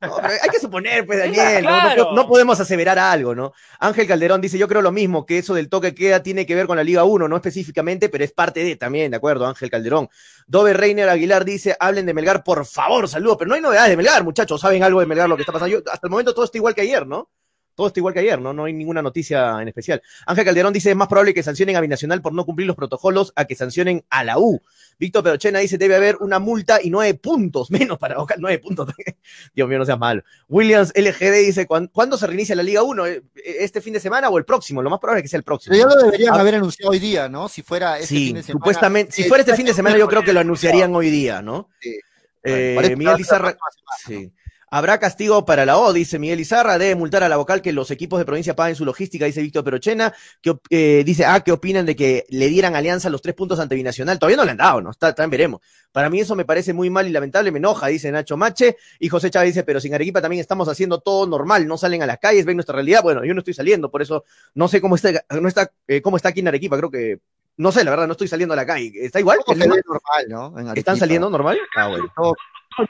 No, pero hay que suponer, pues, Daniel, ¿no? No, Claro. no podemos aseverar algo, ¿no? Ángel Calderón dice, yo creo lo mismo, que eso del toque queda tiene que ver con la Liga 1, no específicamente, pero es parte de también, ¿de acuerdo? Ángel Calderón. Dove Reiner Aguilar dice, hablen de Melgar, por favor, saludos, pero no hay novedades de Melgar, muchachos, ¿saben algo de Melgar lo que está pasando? Yo, hasta el momento todo está igual que ayer, ¿no? Todo está igual que ayer, ¿no? No hay ninguna noticia en especial. Ángel Calderón dice, es más probable que sancionen a Binacional por no cumplir los protocolos a que sancionen a la U. Víctor Perochena dice, debe haber una multa y nueve puntos, menos para Boca, nueve puntos. Dios mío, no seas malo. Williams LGD dice, ¿cuán- ¿cuándo se reinicia la Liga 1? ¿Eh, ¿Este fin de semana o el próximo? Lo más probable es que sea el próximo. Pero ya lo deberían Ah, haber anunciado hoy día, ¿no? Si fuera este sí, fin de semana. supuestamente, si Eh, fuera este fin de semana yo creo que lo anunciarían hoy día, ¿no? Sí. Eh, Miguel a ser la Izarra, próxima semana. sí. Habrá castigo para la O, dice Miguel Izarra, debe multar a la vocal que los equipos de provincia paguen su logística, dice Víctor Perochena, que eh, dice, ah, ¿qué opinan de que le dieran alianza los tres puntos ante Binacional? Todavía no le han dado, ¿no? Está, también veremos. Para mí eso me parece muy mal y lamentable, me enoja, dice Nacho Mache, y José Chávez dice, pero sin Arequipa también estamos haciendo todo normal, no salen a las calles, ven nuestra realidad, bueno, yo no estoy saliendo, por eso no sé cómo está, no está, eh, cómo está aquí en Arequipa, creo que, no sé, la verdad, no estoy saliendo a la calle, ¿está igual? Normal, ¿no? ¿Están saliendo normal? Ah, bueno. Todo,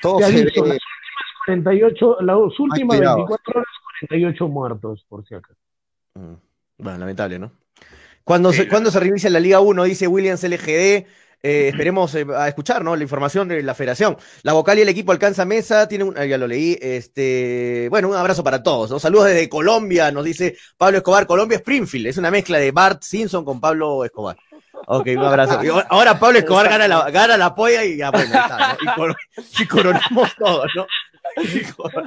todo se ve. Las 48, las últimas cuidado. 24 horas, 48 muertos, por si acaso. Mm, Bueno, lamentable, ¿no? Cuando, Sí, se, cuando se reinicia la Liga 1, dice Williams LGD, eh, esperemos eh, a escuchar, ¿no? La información de la federación. La vocal y el equipo alcanza mesa, tiene un, ah, ya lo leí, este, bueno, un abrazo para todos, ¿no? Saludos desde Colombia, nos dice Pablo Escobar, Colombia Springfield, es una mezcla de Bart Simpson con Pablo Escobar. Ok, un abrazo. Y ahora Pablo Escobar gana la, gana la polla y ya, bueno, está, ¿no? Y, coro- y coronamos todos, ¿no?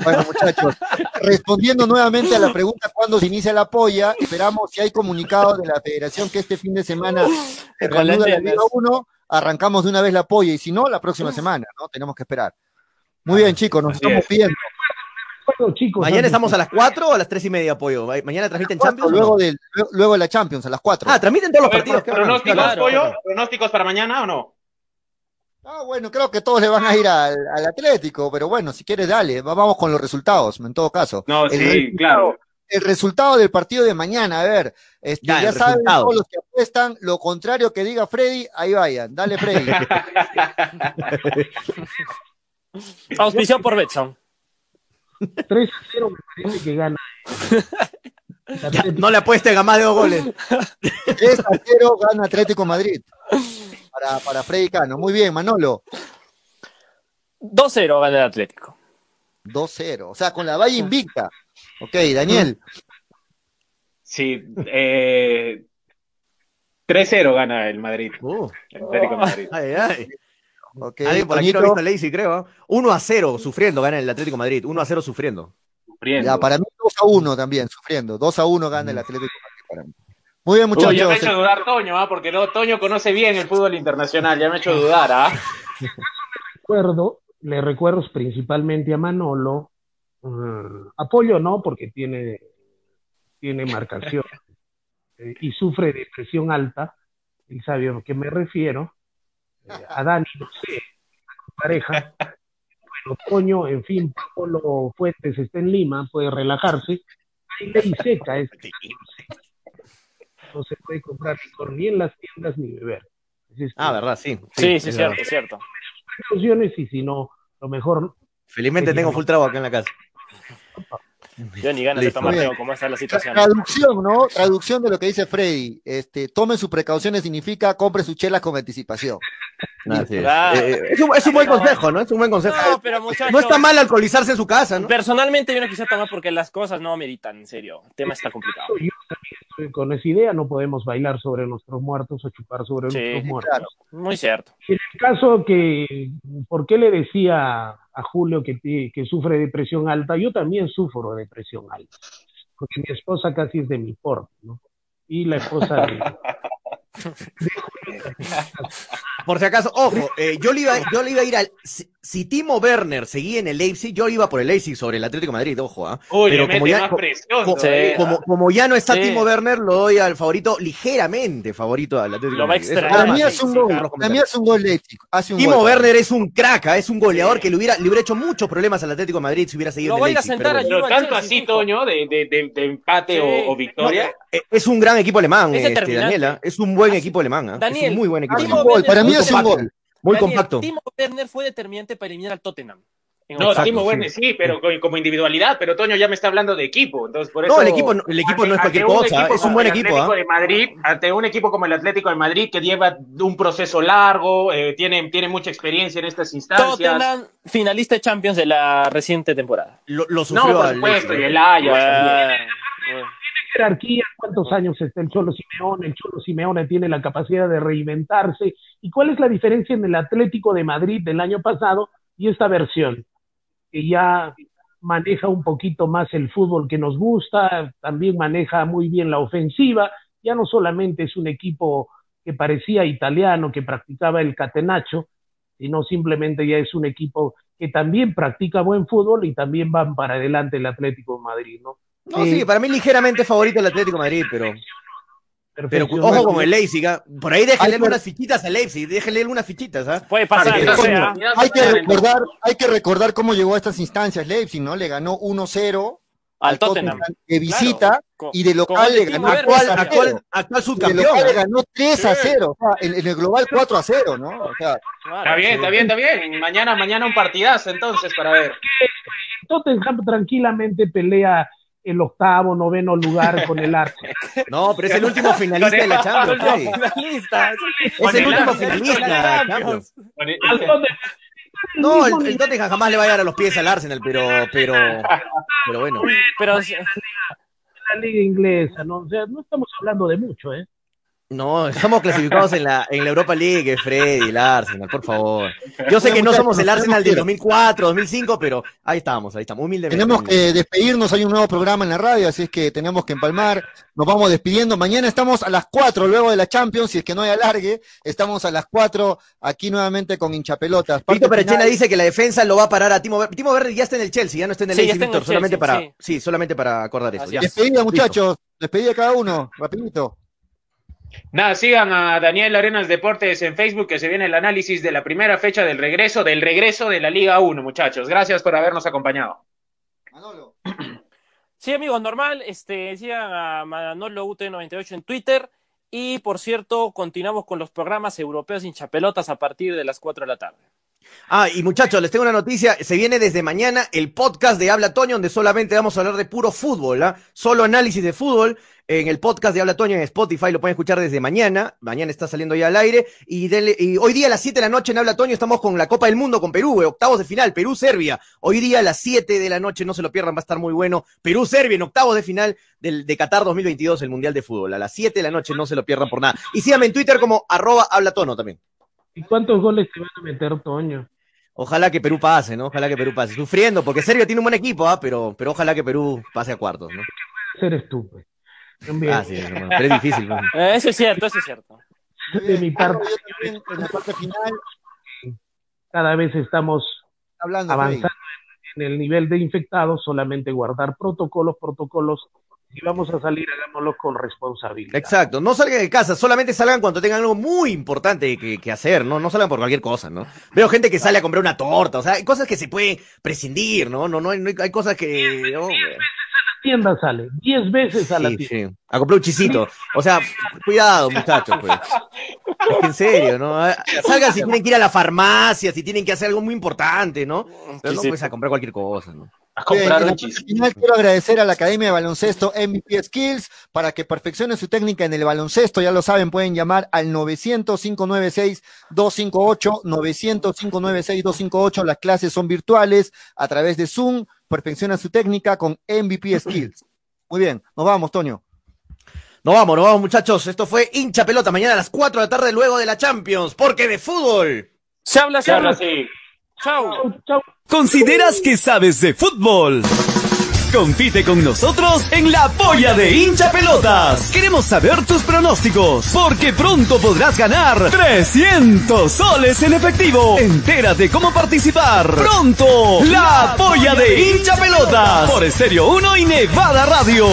Bueno, muchachos, respondiendo nuevamente a la pregunta cuándo se inicia la polla, esperamos si hay comunicado de la federación que este fin de semana reanuda la. Liga 1, arrancamos de una vez la polla y si no, la próxima semana, ¿no? Tenemos que esperar. Muy bien, chicos, nos Así estamos es. pidiendo. Bueno, chicos, Mañana estamos a las 4 o a las 3 y media, apoyo. ¿Mañana transmiten Champions? no? Luego, del, luego de la Champions, a las 4. Ah, transmiten todos los ver, partidos. ¿Pronósticos, Claro, pollo? claro. ¿Pronósticos para mañana o no? Ah, bueno, creo que todos le van a ir al, al Atlético, pero bueno, si quieres, dale, va- vamos con los resultados, en todo caso. No, El sí, claro. El resultado del partido de mañana, a ver, este, Ya, saben resultado. todos los que apuestan, lo contrario que diga Freddy, ahí vayan, dale Freddy. Auspiciado por Betson. 3 a 0 me parece que gana. Ya, no le apuesten a más de dos goles. 3 a 0 gana Atlético Madrid. Para, para Freddy Cano. Muy bien, Manolo. 2-0 gana el Atlético. 2-0. O sea, con la valla invicta. Ok, Daniel. Sí, eh, 3-0 gana el Madrid. Uh, El Atlético de Madrid. ay, ay. Ok, Alguien por aquí no ha Toñito. visto Lazy, creo. ¿ah? 1 a 0 sufriendo gana el Atlético Madrid. 1 a 0 sufriendo. Sufriendo. Ya, para mí 2 a 1 también, sufriendo. 2 a 1 gana el Atlético Madrid para mí. Muy bien, Uy, ya me ha muchachos. hecho dudar Toño, ¿ah? porque no, Toño conoce bien el fútbol internacional, ya me ha hecho dudar, ¿ah? recuerdo, le recuerdo principalmente a Manolo, mm, apoyo no, porque tiene, tiene marcación eh, y sufre de presión alta, él sabe a qué me refiero, eh, a Dani, no sé, a su pareja, bueno, Toño, en fin, Pablo Fuentes está en Lima, puede relajarse, hay ley seca, es no se puede comprar licor ni en las tiendas ni beber. Es que, Ah, verdad, sí. Sí, sí, es cierto, verdad. cierto. precauciones y si no, lo mejor Felizmente tengo full trago acá en la casa. Yo ni ganas de tomar tengo, cómo está la situación. Traducción, ¿no? Traducción de lo que dice Freddy. Este, tome sus precauciones significa compre sus chelas con anticipación. Claro. Eh, es, un, es un buen consejo, ¿no? Es un buen consejo. No, pero muchachos. No está mal alcoholizarse en su casa, ¿no? Personalmente yo no quisiera tomar porque las cosas no ameritan, en serio. El tema está complicado. Yo también estoy con esa idea, no podemos bailar sobre nuestros muertos o chupar sobre Sí, nuestros muertos. Claro. Muy cierto. En el caso que, ¿por qué le decía a Julio que, que sufre de presión alta? Yo también sufro de presión alta, porque mi esposa casi es de mi porte, ¿no? Y la esposa de, Por si acaso, ojo, eh, yo, le iba, yo le iba a ir al. Si, si Timo Werner seguía en el Leipzig, yo iba por el Leipzig sobre el Atlético de Madrid, ojo, ¿ah? Pero como ya- más co- presión co- todavía. Como, como ya no está Sí. Timo Werner, lo doy al favorito, ligeramente favorito al Atlético Lo va a Madrid. Eso extrañar. nada Para mí es un gol. Para mí es un gol Leipzig. Hace un Timo gol. Werner es un crack, ¿ah? es un goleador Sí. que le hubiera, le hubiera hecho muchos problemas al Atlético de Madrid si hubiera seguido Lo en a el ir a Leipzig. sentar pero bueno. Pero tanto así, Toño, de, de, de, de empate Sí. o, o victoria. Eh, Es un gran equipo alemán, Es este. Daniela. Es un buen Así- equipo alemán. ¿ah? es Daniel, un muy buen equipo Hace alemán. gol. Para mí es un gol. Muy Daniel, compacto. Timo Werner fue determinante para eliminar al Tottenham. no, Timo Werner sí. pero como individualidad, pero Toño ya me está hablando de equipo, entonces por eso... No, el equipo, el equipo no es cualquier cosa, es un buen equipo. ¿ah? de Madrid, ante un equipo como el Atlético de Madrid que lleva un proceso largo, eh, tiene, tiene mucha experiencia en estas instancias. Tottenham, finalista de Champions de la reciente temporada. Lo, sufrió no, por supuesto, y el Ajax jerarquía, cuántos años está el Cholo Simeone, el Cholo Simeone tiene la capacidad de reinventarse, y cuál es la diferencia en el Atlético de Madrid del año pasado y esta versión que ya maneja un poquito más el fútbol que nos gusta, también maneja muy bien la ofensiva, ya no solamente es un equipo que parecía italiano, que practicaba el catenacho, sino simplemente ya es un equipo que también practica buen fútbol y también van para adelante el Atlético de Madrid, ¿no? No, sí, para mí ligeramente favorito el Atlético de Madrid, pero pero ojo con el Leipzig, ¿ah? por ahí déjenle unas fichitas al Leipzig, déjenle unas fichitas, ¿ah? Puede pasar, hay que recordar, hay que recordar cómo llegó a estas instancias Leipzig, ¿no? Le ganó 1-0 al Tottenham, de visita y de local le ganó actual, actual, actual subcampeón. De local le ganó 3 a 0, o sea, en, el global 4 a 0, ¿no? O sea, está bien, está bien, está bien. Mañana, mañana un partidazo entonces para ver. Tottenham tranquilamente pelea el octavo, noveno lugar con el Arsenal. No, pero es el último finalista de la Champions. Finalista. Es el último finalista de la Champions. No, el, el, Tottenham jamás le va a llegar a los pies al Arsenal, pero, pero, pero bueno. Pero la liga inglesa, ¿no? O sea, no estamos hablando de mucho, ¿eh? No, estamos clasificados en la, en la Europa League, Freddy, el Arsenal, por favor. Yo sé que no somos el Arsenal del 2004, 2005, pero ahí estamos, ahí estamos, humildemente. Tenemos que despedirnos, hay un nuevo programa en la radio, así es que tenemos que empalmar, nos vamos despidiendo. Mañana estamos a las 4, luego de la Champions, si es que no hay alargue, estamos a las 4 aquí nuevamente con hinchapelotas. Víctor Perechena dice que la defensa lo va a parar a Timo Verde. Timo Verde ya está en el Chelsea, ya no está en el sí, Víctor, solamente para, sí. solamente para acordar eso. Despedida, muchachos, despedida cada uno, rapidito. Nada, sigan a Daniel Arenas Deportes en Facebook, que se viene el análisis de la primera fecha del regreso, del regreso de la Liga 1, muchachos. Gracias por habernos acompañado. Manolo. Sí, amigos, normal. Este, sigan a Manolo UT98 en Twitter. Y por cierto, continuamos con los programas europeos hinchapelotas a partir de las 4 de la tarde. Ah, y muchachos, les tengo una noticia. Se viene desde mañana el podcast de Habla Toño, donde solamente vamos a hablar de puro fútbol, ¿ah? Solo análisis de fútbol en el podcast de Habla Toño en Spotify, lo pueden escuchar desde mañana, mañana está saliendo ya al aire, y, hoy día a las 7 de la noche en Habla Toño estamos con la Copa del Mundo con Perú, octavos de final, Perú-Serbia, hoy día a las 7 de la noche, no se lo pierdan, va a estar muy bueno, Perú-Serbia en octavos de final del, de Qatar 2022, el Mundial de Fútbol, a las 7 de la noche, no se lo pierdan por nada, y síganme en Twitter como arroba Habla Tono también. ¿Y cuántos goles te van a meter, Toño? Ojalá que Perú pase, ¿no? Ojalá que Perú pase. Sufriendo, porque Serbia tiene un buen equipo, ¿ah? pero, pero ojalá que Perú pase a cuartos, ¿no? Ser estúpido. Ah, sí, pero es difícil. Eh, eso es cierto, eso es cierto. De mi parte, en la parte final, cada vez estamos Hablando, avanzando en el nivel de infectados, solamente guardar protocolos, protocolos si vamos a salir, hagámoslo con responsabilidad. Exacto, no salgan de casa, solamente salgan cuando tengan algo muy importante que, hacer, ¿no? No salgan por cualquier cosa, ¿no? Veo gente que sale a comprar una torta, o sea, hay cosas que se pueden prescindir, ¿no? No, no, hay, hay cosas que tienda sale, 10 veces a la tienda. Sí. A comprar un chisito. O sea, cuidado, muchachos, pues. en serio, ¿no? Salgan si tienen que ir a la farmacia, si tienen que hacer algo muy importante, ¿no? Pero no puedes a comprar cualquier cosa, ¿no? A comprar un chisito. final quiero agradecer a la Academia de Baloncesto MVP Skills para que perfeccione su técnica en el baloncesto. Ya lo saben, pueden llamar al 900-596-258, 900-596-258. Las clases son virtuales a través de Zoom perfecciona su técnica con MVP Skills. Muy bien, nos vamos, Toño. Nos vamos, nos vamos, muchachos. Esto fue hincha pelota mañana a las 4 de la tarde luego de la Champions, porque de fútbol. Se habla, se, habla así. Chau. Chau. ¿Consideras que sabes de fútbol? Compite con nosotros en la polla de hincha pelotas. Queremos saber tus pronósticos, porque pronto podrás ganar 300 soles en efectivo. Entérate cómo participar. Pronto, la polla de hincha pelotas. Por Estéreo 1 y Nevada Radio.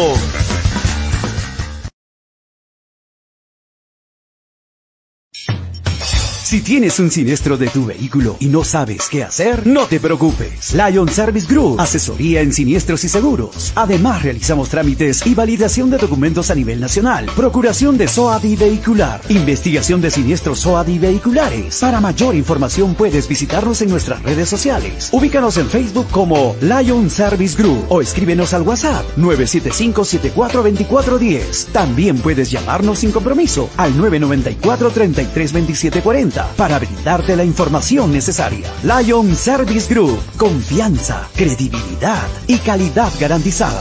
Si tienes un siniestro de tu vehículo y no sabes qué hacer, no te preocupes. Lion Service Group, asesoría en siniestros y seguros. Además, realizamos trámites y validación de documentos a nivel nacional, procuración de SOAD vehicular, investigación de siniestros SOAD y vehiculares. Para mayor información puedes visitarnos en nuestras redes sociales. Ubícanos en Facebook como Lion Service Group o escríbenos al WhatsApp 975-742410. También puedes llamarnos sin compromiso al 994-332740 para brindarte la información necesaria. Lion Service Group, confianza, credibilidad y calidad garantizada.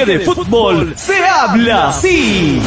de fútbol se habla así.